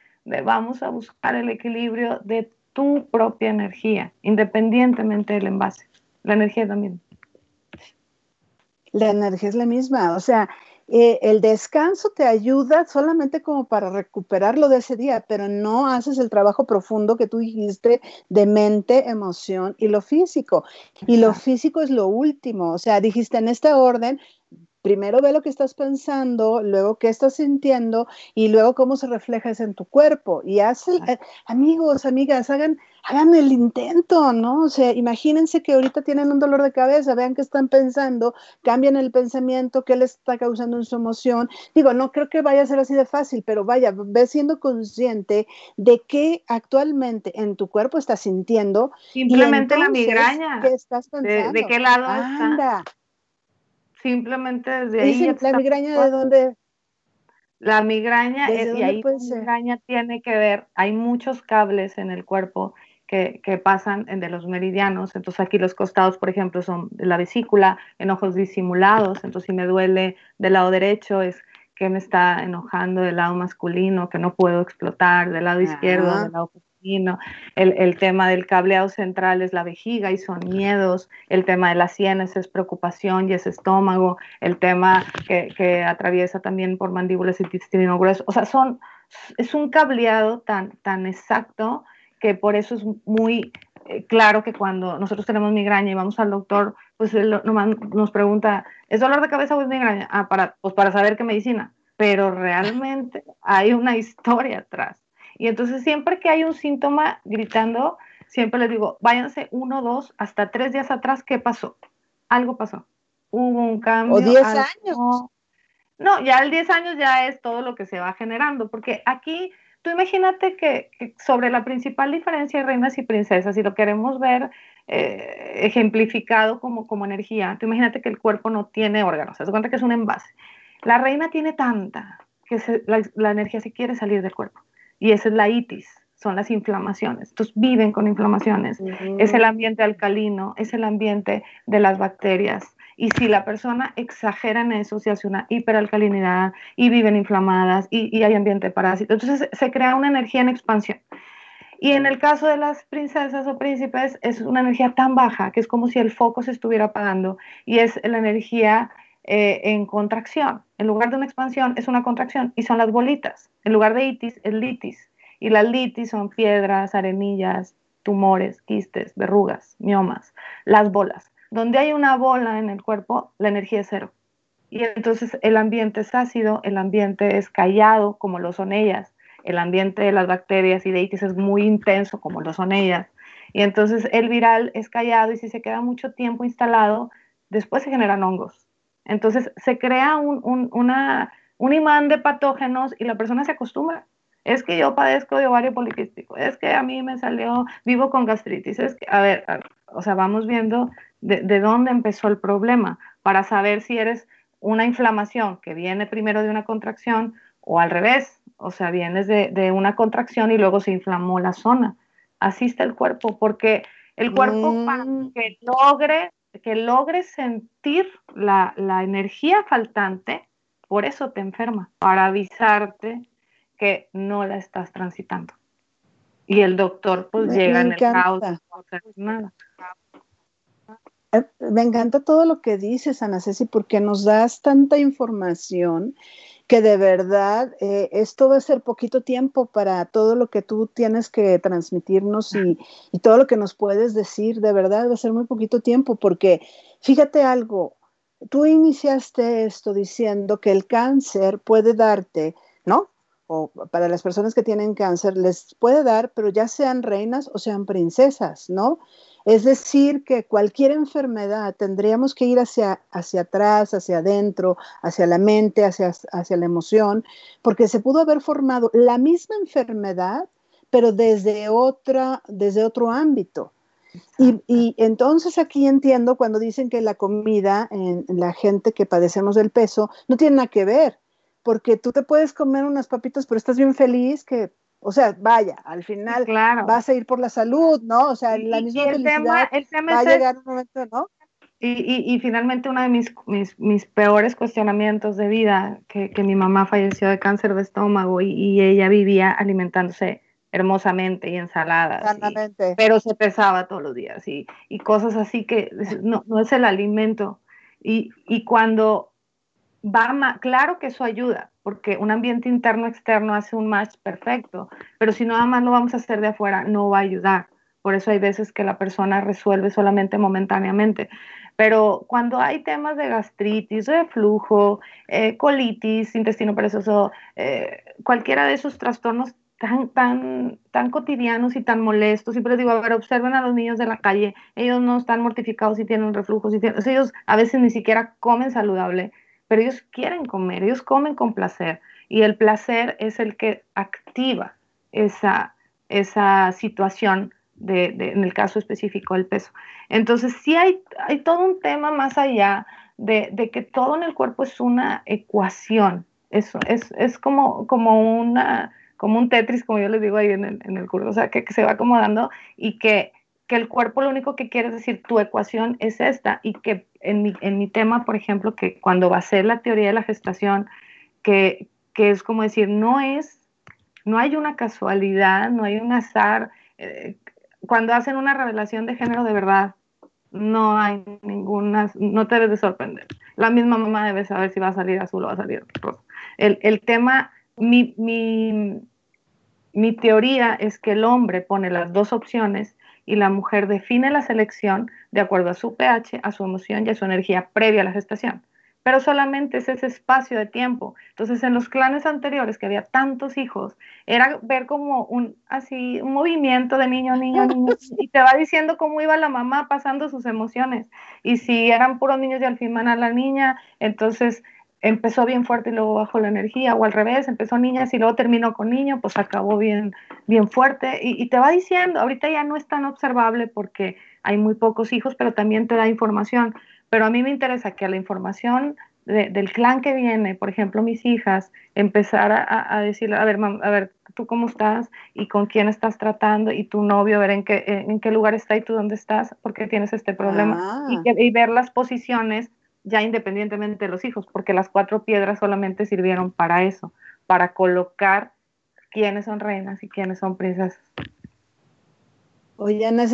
vamos a buscar el equilibrio de tu propia energía, independientemente del envase. La energía también. La energía es la misma, o sea, eh, el descanso te ayuda solamente como para recuperarlo de ese día, pero no haces el trabajo profundo que tú dijiste de mente, emoción y lo físico. Y lo físico es lo último, o sea, dijiste en este orden, primero ve lo que estás pensando, luego qué estás sintiendo y luego cómo se refleja eso en tu cuerpo. Y haz eh, amigos, amigas, hagan, hagan el intento, ¿no? O sea, imagínense que ahorita tienen un dolor de cabeza, vean qué están pensando, cambian el pensamiento, qué les está causando en su emoción. Digo, no creo que vaya a ser así de fácil, pero vaya, ve siendo consciente de qué actualmente en tu cuerpo estás sintiendo. Simplemente la migraña. ¿Qué estás pensando? ¿De, qué lado está? Simplemente desde ahí. ¿La migraña de dónde? La migraña, es, y ahí la migraña tiene que ver, hay muchos cables en el cuerpo que, que, pasan de los meridianos, entonces aquí los costados, por ejemplo, son de la vesícula, enojos disimulados, entonces si me duele del lado derecho es que me está enojando del lado masculino, que no puedo explotar, del lado izquierdo, del lado el, el, tema del cableado central es la vejiga y son miedos, el tema de las sienes es preocupación y es estómago, el tema que, que atraviesa también por mandíbulas y intestino grueso, o sea, son, es un cableado tan, tan exacto que por eso es muy eh, claro que cuando nosotros tenemos migraña y vamos al doctor, pues él nos pregunta, ¿es dolor de cabeza o es migraña? Ah, para, pues para saber qué medicina. Pero realmente hay una historia atrás. Y entonces siempre que hay un síntoma gritando, siempre les digo, váyanse uno, dos, hasta tres días atrás, ¿qué pasó? Algo pasó. Hubo un cambio. O diez años. No, ya el diez años ya es todo lo que se va generando, porque aquí Tú imagínate que, sobre la principal diferencia de reinas y princesas, si lo queremos ver eh, ejemplificado como, como energía, tú imagínate que el cuerpo no tiene órganos, se cuenta que es un envase. La reina tiene tanta que la, energía se quiere salir del cuerpo y esa es la itis, son las inflamaciones. Entonces viven con inflamaciones. Es el ambiente alcalino, es el ambiente de las bacterias, y si la persona exagera en eso, se hace una hiperalcalinidad y viven inflamadas y, hay ambiente parásito. Entonces se crea una energía en expansión. Y en el caso de las princesas o príncipes es una energía tan baja que es como si el foco se estuviera apagando y es la energía eh, en contracción. En lugar de una expansión es una contracción y son las bolitas. En lugar de itis es litis. Y las litis son piedras, arenillas, tumores, quistes, verrugas, miomas, las bolas. Donde hay una bola en el cuerpo, la energía es cero. Y entonces el ambiente es ácido, el ambiente es callado, como lo son ellas. El ambiente de las bacterias y de itis es muy intenso, como lo son ellas. Y entonces el viral es callado y si se queda mucho tiempo instalado, después se generan hongos. Entonces se crea un, un imán de patógenos y la persona se acostumbra. Es que yo padezco de ovario poliquístico, es que a mí me salió, vivo con gastritis, es que, a ver, o sea, vamos viendo de, dónde empezó el problema para saber si eres una inflamación que viene primero de una contracción o al revés, o sea, vienes de, una contracción y luego se inflamó la zona. Así está el cuerpo, porque el cuerpo para mm. que logre, que logre sentir la, la energía faltante, por eso te enferma, para avisarte que no la estás transitando. Y el doctor pues llega en el caos, no nada. Eh, me encanta todo lo que dices, Ana Ceci, porque nos das tanta información que de verdad eh, esto va a ser poquito tiempo para todo lo que tú tienes que transmitirnos y, y, todo lo que nos puedes decir, de verdad va a ser muy poquito tiempo, porque fíjate algo, tú iniciaste esto diciendo que el cáncer puede darte, ¿no? O para las personas que tienen cáncer les puede dar, pero ya sean reinas o sean princesas, ¿no? Es decir, que cualquier enfermedad tendríamos que ir hacia, hacia atrás, hacia adentro, hacia la mente, hacia, hacia la emoción, porque se pudo haber formado la misma enfermedad, pero desde, otra, desde otro ámbito. Y, entonces aquí entiendo cuando dicen que la comida en, la gente que padecemos del peso no tiene nada que ver, porque tú te puedes comer unas papitas, pero estás bien feliz que o sea, vaya, al final vas a ir por la salud, ¿no? O sea, la misma el felicidad tema, va a llegar un momento, ¿no? Y, y, finalmente uno de mis, mis, peores cuestionamientos de vida, que, que, mi mamá falleció de cáncer de estómago y, ella vivía alimentándose hermosamente y ensaladas, pero se pesaba todos los días y, y cosas así que no, no es el alimento. Y, y cuando va, claro que eso ayuda, porque un ambiente interno externo hace un match perfecto, pero si nada más lo vamos a hacer de afuera, no va a ayudar. Por eso hay veces que la persona resuelve solamente momentáneamente. Pero cuando hay temas de gastritis, reflujo, eh, colitis, intestino perezoso, eh, cualquiera de esos trastornos tan, tan, tan cotidianos y tan molestos, siempre digo, a ver, observen a los niños de la calle, ellos no están mortificados si tienen reflujo, si tienen, ellos a veces ni siquiera comen saludable, pero ellos quieren comer, ellos comen con placer y el placer es el que activa esa, esa situación de, en el caso específico del peso. Entonces sí hay, hay todo un tema más allá de, que todo en el cuerpo es una ecuación, es, es, como, como, una, como un Tetris, como yo les digo ahí en el, en el curso, o sea, que, que se va acomodando y que que el cuerpo lo único que quiere decir, tu ecuación es esta, y que en mi, en mi tema, por ejemplo, que cuando va a ser la teoría de la gestación, que, que es como decir, no es no hay una casualidad, no hay un azar. Eh, cuando hacen una revelación de género de verdad, no hay ninguna, no te debes de sorprender. La misma mamá debe saber si va a salir azul o va a salir rosa. El, el tema, mi, mi, mi teoría es que el hombre pone las dos opciones y la mujer define la selección de acuerdo a su pH, a su emoción y a su energía previa a la gestación pero solamente es ese espacio de tiempo. Entonces, en los clanes anteriores, que había tantos hijos, era ver como un, así, un movimiento de niño, niño, niño, y te va diciendo cómo iba la mamá pasando sus emociones. Y si eran puros niños y al fin van a la niña, entonces empezó bien fuerte y luego bajó la energía, o al revés, empezó niñas y luego terminó con niño, pues acabó bien, bien fuerte. Y, y te va diciendo, ahorita ya no es tan observable porque hay muy pocos hijos, pero también te da información pero a mí me interesa que la información del clan que viene, por ejemplo, mis hijas, empezar a, a decirle, a ver, a ver, tú cómo estás y con quién estás tratando y tu novio, a ver en qué, en qué lugar está y tú dónde estás, porque tienes este problema. Y, ah. y ver las posiciones ya independientemente de los hijos, porque las cuatro piedras solamente sirvieron para eso, para colocar quiénes son reinas y quiénes son princesas. Oye, Ana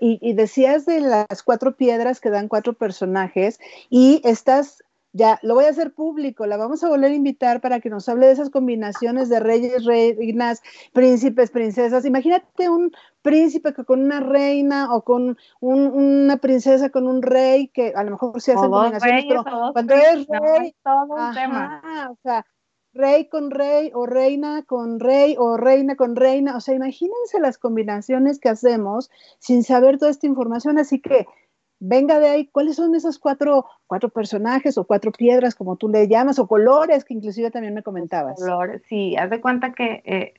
y, y, decías de las cuatro piedras que dan cuatro personajes y estás, ya, lo voy a hacer público, la vamos a volver a invitar para que nos hable de esas combinaciones de reyes, reinas, príncipes, princesas. Imagínate un príncipe con una reina o con una princesa con un rey, que a lo mejor se hacen combinaciones, pero cuando es rey, todo un tema. o sea, rey con rey o reina con rey o reina con reina. O sea, imagínense las combinaciones que hacemos sin saber toda esta información. Así que venga de ahí, ¿cuáles son esos cuatro, cuatro personajes o cuatro piedras, como tú le llamas, o colores que inclusive también me comentabas? Colores, sí, haz de cuenta que eh,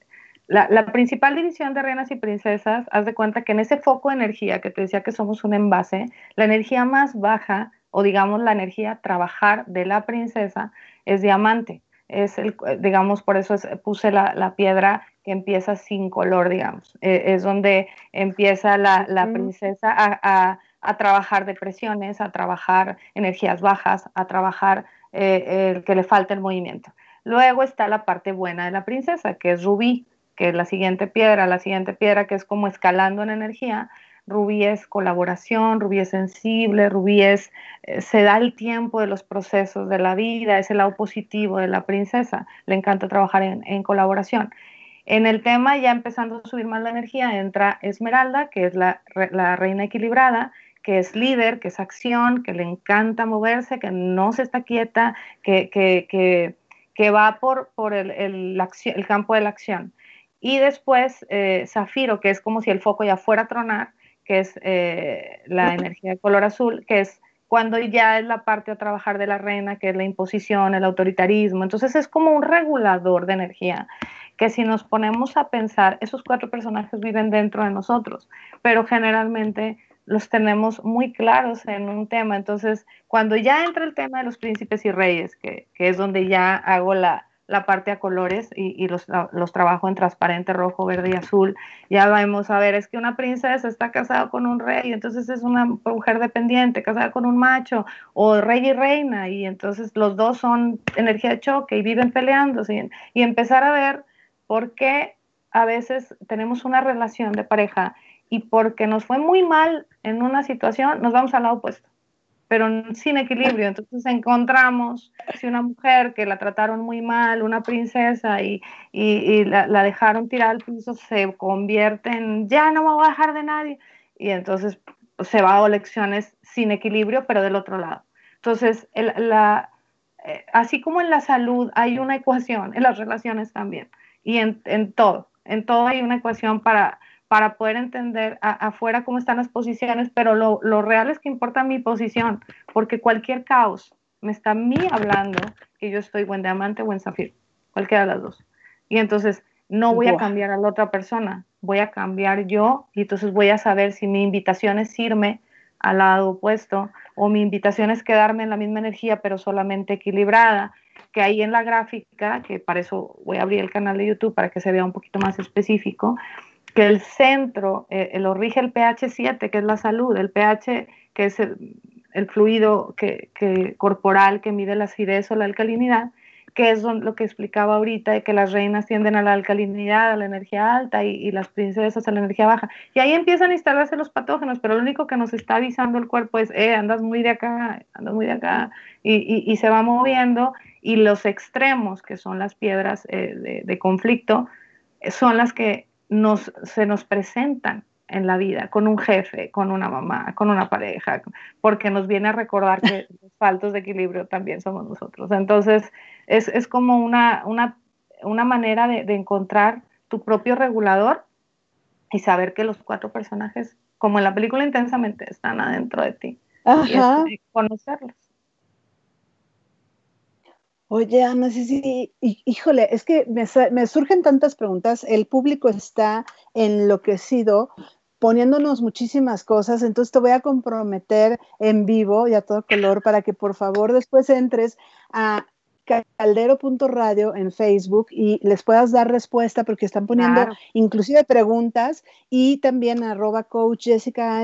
la, la, principal división de reinas y princesas, haz de cuenta que en ese foco de energía que te decía que somos un envase, la energía más baja, o digamos la energía trabajar de la princesa, es diamante es el, digamos, por eso puse la, piedra que empieza sin color, digamos. E, es donde empieza la, mm. princesa a, trabajar depresiones, a trabajar energías bajas, a trabajar eh, que le falta el movimiento. Luego está la parte buena de la princesa, que es rubí, que es la siguiente piedra, la siguiente piedra que es como escalando en energía, Rubí es colaboración, Rubí es sensible, Rubí es, eh, se da el tiempo de los procesos de la vida, es el lado positivo de la princesa, le encanta trabajar en, colaboración. En el tema, ya empezando a subir más la energía, entra Esmeralda, que es la, reina equilibrada, que es líder, que es acción, que le encanta moverse, que no se está quieta, que, que, va por, por el, el, el, campo de la acción. Y después eh, Zafiro, que es como si el foco ya fuera a tronar, que es eh, la energía de color azul, que es cuando ya es la parte a trabajar de la reina, que es la imposición, el autoritarismo. Entonces es como un regulador de energía, que si nos ponemos a pensar, esos cuatro personajes viven dentro de nosotros, pero generalmente los tenemos muy claros en un tema. Entonces, cuando ya entra el tema de los príncipes y reyes, que, que es donde ya hago la, la parte a colores y, los, los, trabajo en transparente, rojo, verde y azul. Ya vamos a ver, es que una princesa está casada con un rey, entonces es una mujer dependiente, casada con un macho, o rey y reina, y entonces los dos son energía de choque y viven peleándose. Y empezar a ver por qué a veces tenemos una relación de pareja y porque nos fue muy mal en una situación, nos vamos al lado opuesto pero sin equilibrio. Entonces encontramos si una mujer que la trataron muy mal, una princesa, y, la, dejaron tirar al piso, se convierte en, ya no me voy a dejar de nadie. Y entonces se va a lecciones sin equilibrio, pero del otro lado. Entonces, la, eh, así como en la salud hay una ecuación, en las relaciones también, y en, en todo, en todo hay una ecuación para para poder entender afuera cómo están las posiciones, pero lo, lo, real es que importa mi posición, porque cualquier caos me está a mí hablando que yo estoy buen diamante o en zafiro, cualquiera de las dos. Y entonces no voy a cambiar a la otra persona, voy a cambiar yo y entonces voy a saber si mi invitación es irme al lado opuesto o mi invitación es quedarme en la misma energía pero solamente equilibrada que ahí en la gráfica, que para eso voy a abrir el canal de YouTube para que se vea un poquito más específico, que el centro eh, lo rige el pH 7, que es la salud, el pH que es el, fluido que, corporal que mide la acidez o la alcalinidad, que es lo que explicaba ahorita, de que las reinas tienden a la alcalinidad, a la energía alta y, las princesas a la energía baja. Y ahí empiezan a instalarse los patógenos, pero lo único que nos está avisando el cuerpo es, eh, andas muy de acá, andas muy de acá, y, se va moviendo, y los extremos, que son las piedras eh, de, conflicto, son las que nos, se nos presentan en la vida, con un jefe, con una mamá, con una pareja, porque nos viene a recordar que los faltos de equilibrio también somos nosotros. Entonces, es, como una, una, manera de, encontrar tu propio regulador y saber que los cuatro personajes, como en la película intensamente, están adentro de ti. Ajá. Y conocerlos. Oye, Ana, sí, sí, híjole, es que me, me, surgen tantas preguntas, el público está enloquecido poniéndonos muchísimas cosas, entonces te voy a comprometer en vivo y a todo color para que por favor después entres a caldero.radio en Facebook y les puedas dar respuesta porque están poniendo inclusive preguntas y también arroba coach Jessica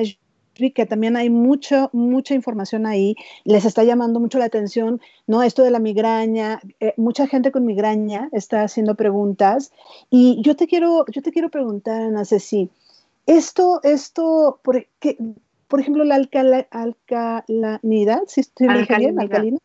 que también hay mucho, mucha información ahí, les está llamando mucho la atención, ¿no? Esto de la migraña, eh, mucha gente con migraña está haciendo preguntas. Y yo te quiero, yo te quiero preguntar, Ana Ceci, esto, esto, por, por ejemplo, la alcalinidad, si estoy bien, alcalina,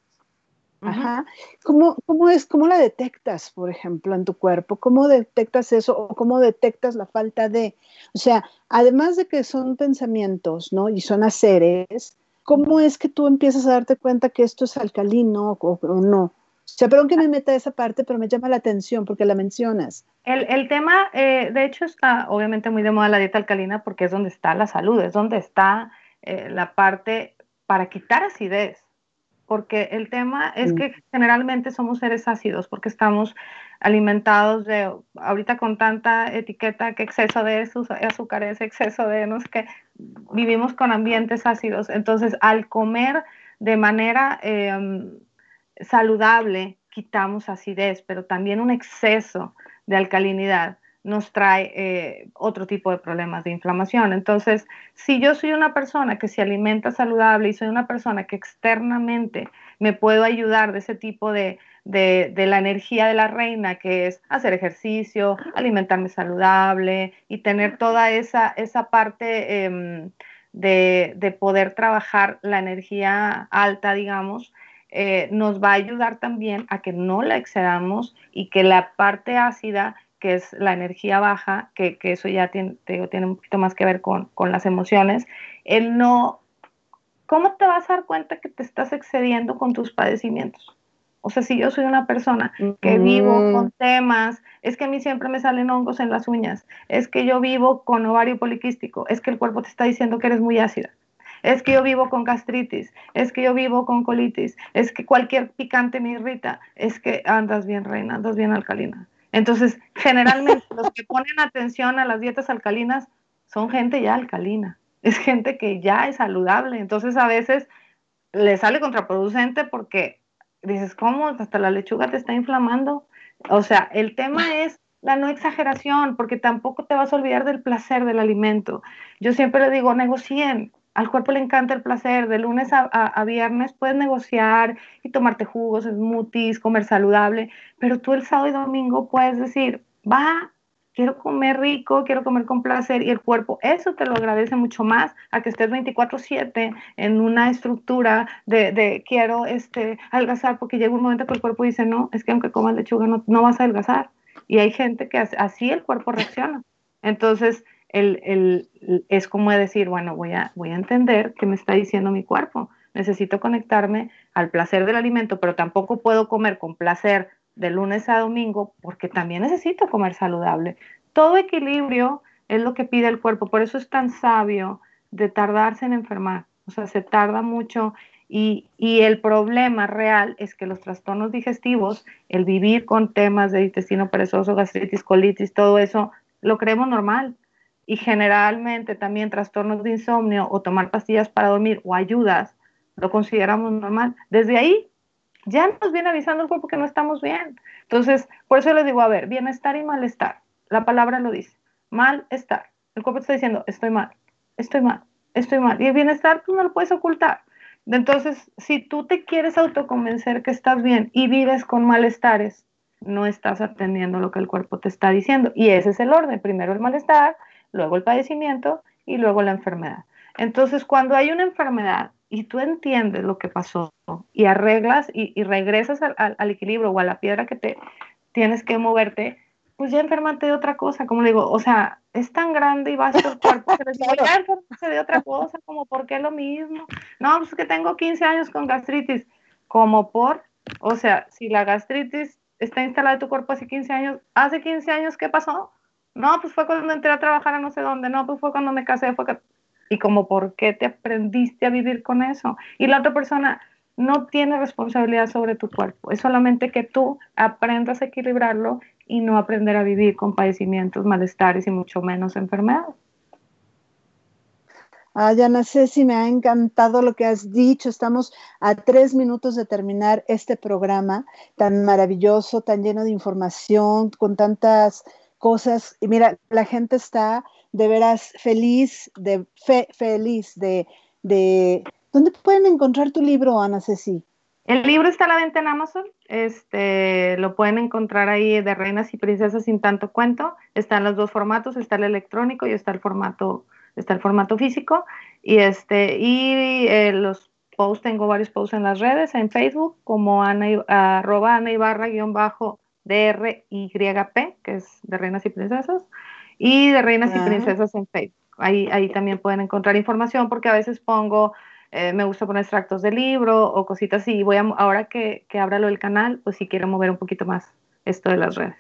Ajá. ¿Cómo, ¿Cómo, es, ¿Cómo la detectas, por ejemplo, en tu cuerpo? ¿Cómo detectas eso o cómo detectas la falta de? O sea, además de que son pensamientos, ¿no? Y son haceres, ¿cómo es que tú empiezas a darte cuenta que esto es alcalino o, no? O sea, perdón que me meta esa parte, pero me llama la atención porque la mencionas. El, el tema, eh, de hecho, está obviamente muy de moda la dieta alcalina porque es donde está la salud, es donde está eh, la parte para quitar acidez porque el tema es que generalmente somos seres ácidos, porque estamos alimentados de, ahorita con tanta etiqueta que exceso de azúcares, exceso de, no sé qué, vivimos con ambientes ácidos. Entonces, al comer de manera em, saludable, quitamos acidez, pero también un exceso de alcalinidad nos trae eh, otro tipo de problemas de inflamación. Entonces, si yo soy una persona que se alimenta saludable y soy una persona que externamente me puedo ayudar de ese tipo de, de, la energía de la reina, que es hacer ejercicio, alimentarme saludable y tener toda esa, esa parte em, de, de, poder trabajar la energía alta, digamos, eh, nos va a ayudar también a que no la excedamos y que la parte ácida que es la energía baja, que, eso ya tiene, tiene un poquito más que ver con, las emociones, el no, ¿cómo te vas a dar cuenta que te estás excediendo con tus padecimientos? O sea, si yo soy una persona que vivo con temas, es que a mí siempre me salen hongos en las uñas, es que yo vivo con ovario poliquístico, es que el cuerpo te está diciendo que eres muy ácida, es que yo vivo con gastritis, es que yo vivo con colitis, es que cualquier picante me irrita, es que andas bien reina, andas bien alcalina. Entonces, generalmente los que ponen atención a las dietas alcalinas son gente ya alcalina, es gente que ya es saludable. Entonces, a veces le sale contraproducente porque dices, ¿cómo? Hasta la lechuga te está inflamando. O sea, el tema es la no exageración, porque tampoco te vas a olvidar del placer del alimento. Yo siempre le digo, negocien, al cuerpo le encanta el placer. De lunes a, viernes puedes negociar y tomarte jugos, smoothies, comer saludable, pero tú el sábado y domingo puedes decir, va, quiero comer rico, quiero comer con placer y el cuerpo, eso te lo agradece mucho más a que estés 24/7 en una estructura de, quiero este, adelgazar, porque llega un momento que el cuerpo dice, no, es que aunque comas lechuga no, no vas a adelgazar. Y hay gente que así el cuerpo reacciona. Entonces, el, es como decir, bueno, voy a, voy a entender qué me está diciendo mi cuerpo. Necesito conectarme al placer del alimento, pero tampoco puedo comer con placer de lunes a domingo porque también necesito comer saludable. Todo equilibrio es lo que pide el cuerpo, por eso es tan sabio de tardarse en enfermar. O sea, se tarda mucho y, y, el problema real es que los trastornos digestivos, el vivir con temas de intestino perezoso, gastritis, colitis, todo eso, lo creemos normal y generalmente también trastornos de insomnio o tomar pastillas para dormir o ayudas, lo consideramos normal. Desde ahí ya nos viene avisando el cuerpo que no estamos bien. Entonces, por eso les digo, a ver, bienestar y malestar. La palabra lo dice. Malestar. El cuerpo está diciendo, estoy mal, estoy mal, estoy mal. Y el bienestar, tú pues, no lo puedes ocultar. Entonces, si tú te quieres autoconvencer que estás bien y vives con malestares, no estás atendiendo lo que el cuerpo te está diciendo. Y ese es el orden. Primero el malestar, luego el padecimiento y luego la enfermedad. Entonces, cuando hay una enfermedad y tú entiendes lo que pasó y arreglas y, regresas al, equilibrio o a la piedra que te tienes que moverte, pues ya enfermate de otra cosa, como le digo, o sea, es tan grande y vasto el cuerpo les digo, ya de otra cosa, como por qué lo mismo. No, pues que tengo 15 años con gastritis, como por, o sea, si la gastritis está instalada en tu cuerpo hace 15 años, hace 15 años, ¿qué pasó? No, pues fue cuando entré a trabajar a no sé dónde, no, pues fue cuando me casé, fue que... Y como, ¿por qué te aprendiste a vivir con eso? Y la otra persona no tiene responsabilidad sobre tu cuerpo, es solamente que tú aprendas a equilibrarlo y no aprender a vivir con padecimientos, malestares y mucho menos enfermedades. Ay, Ana Ceci, me ha encantado lo que has dicho. Estamos a tres minutos de terminar este programa tan maravilloso, tan lleno de información, con tantas cosas. Y mira, la gente está de veras feliz, de fe, feliz de, de... ¿Dónde pueden encontrar tu libro, Ana Ceci? El libro está a la venta en Amazon, este, lo pueden encontrar ahí de Reinas y Princesas sin tanto cuento. Están los dos formatos, está el electrónico y está el formato, está el formato físico. Y este, y eh, los posts, tengo varios posts en las redes, en Facebook, como Ana, arroba Ana Ibarra guion bajo DRYP, que es de Reinas y Princesas, y de Reinas y Princesas en Facebook. Ahí, ahí también pueden encontrar información porque a veces pongo eh, me gusta poner extractos de libro o cositas así. Voy a, ahora que, que abra lo del canal, pues sí quiero mover un poquito más esto de las redes.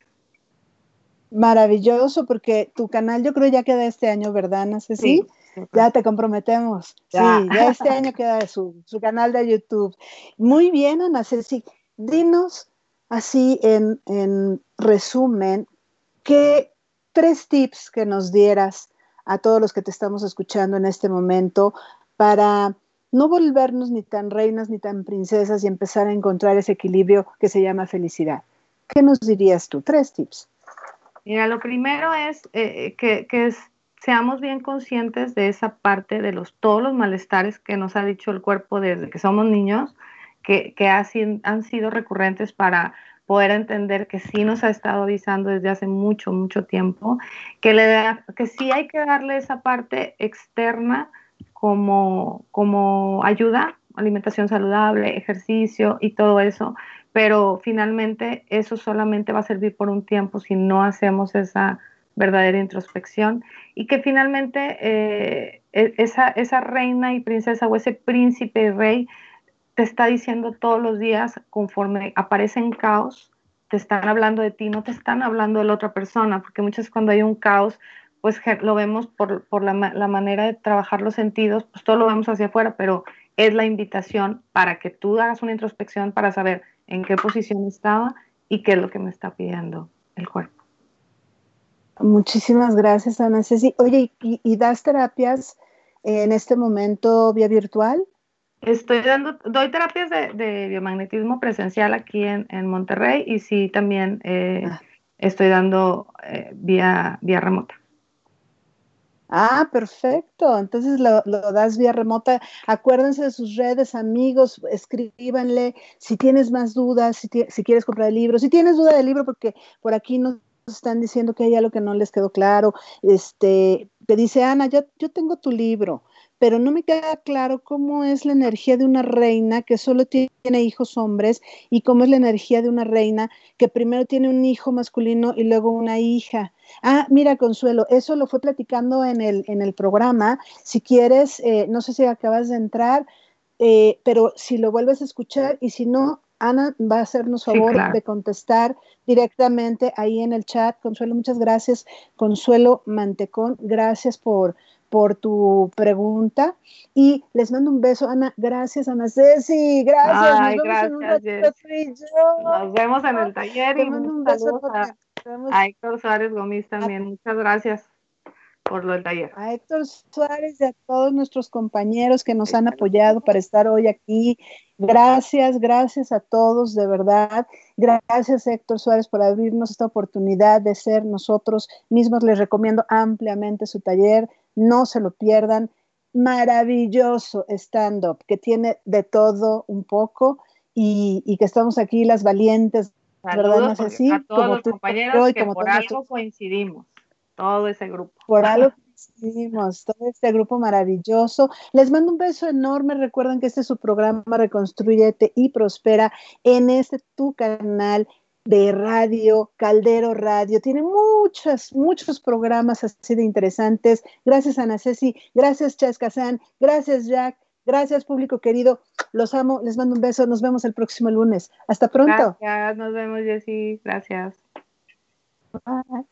Maravilloso, porque tu canal yo creo ya queda este año, ¿verdad, no sé si Ya te comprometemos. Sí, ya este año queda su, su, canal de YouTube. Muy bien, Ana Ceci. Dinos así en, en resumen, ¿qué tres tips que nos dieras a todos los que te estamos escuchando en este momento para no volvernos ni tan reinas ni tan princesas y empezar a encontrar ese equilibrio que se llama felicidad. ¿Qué nos dirías tú? Tres tips. Mira, lo primero es eh, que, seamos bien conscientes de esa parte de los, todos los malestares que nos ha dicho el cuerpo desde que somos niños, que, han sido recurrentes para poder entender que sí nos ha estado avisando desde hace mucho, mucho tiempo, que, sí hay que darle esa parte externa como, como ayuda, alimentación saludable, ejercicio y todo eso, pero finalmente eso solamente va a servir por un tiempo si no hacemos esa verdadera introspección y que finalmente eh, e, esa reina y princesa o ese príncipe y rey te está diciendo todos los días conforme aparece en caos, te están hablando de ti, no te están hablando de la otra persona, porque muchas veces cuando hay un caos pues lo vemos por, la, manera de trabajar los sentidos, pues todo lo vemos hacia afuera, pero es la invitación para que tú hagas una introspección para saber en qué posición estaba y qué es lo que me está pidiendo el cuerpo. Muchísimas gracias, Ana Ceci. Oye, ¿y, das terapias en este momento vía virtual? Estoy dando, doy terapias de, biomagnetismo presencial aquí en, Monterrey y sí también eh, ah. estoy dando eh, vía, vía remota. Ah, perfecto. Entonces lo, das vía remota. Acuérdense de sus redes, amigos, escríbanle si tienes más dudas, si, si quieres comprar el libro, si tienes duda del libro, porque por aquí nos están diciendo que hay algo que no les quedó claro. Este, te dice Ana, yo, yo tengo tu libro pero no me queda claro cómo es la energía de una reina que solo tiene hijos hombres y cómo es la energía de una reina que primero tiene un hijo masculino y luego una hija. Ah, mira, Consuelo, eso lo fue platicando en el, en el programa. Si quieres, eh, no sé si acabas de entrar, eh, pero si lo vuelves a escuchar y si no, Ana va a hacernos favor de contestar directamente ahí en el chat. Consuelo, muchas gracias. Consuelo Mantecón, gracias por por tu pregunta y les mando un beso, Ana. Gracias, Ana Ceci. Gracias. Nos vemos gracias, en Nos vemos en el taller y mando un beso a, Héctor Suárez Gómez también. Muchas gracias por lo del taller. A Héctor Suárez y a todos nuestros compañeros que nos han apoyado para estar hoy aquí. Gracias, gracias a todos, de verdad. Gracias, Héctor Suárez, por abrirnos esta oportunidad de ser nosotros mismos. Les recomiendo ampliamente su taller no se lo pierdan. maravilloso stand-up que tiene de todo un poco y, que estamos aquí las valientes, ¿verdad? No así, a todos los compañeros que por algo coincidimos, todo ese grupo. Por algo coincidimos, todo este grupo maravilloso. Les mando un beso enorme. Recuerden que este es su programa Reconstruyete y Prospera en este tu canal de radio, Caldero Radio. Tiene muchos, muchos programas así de interesantes. Gracias, Ana Ceci. Gracias, Chas Gracias, Jack. Gracias, público querido. Los amo. Les mando un beso. Nos vemos el próximo lunes. Hasta pronto. Gracias. Nos vemos, Jessy. Gracias. Bye.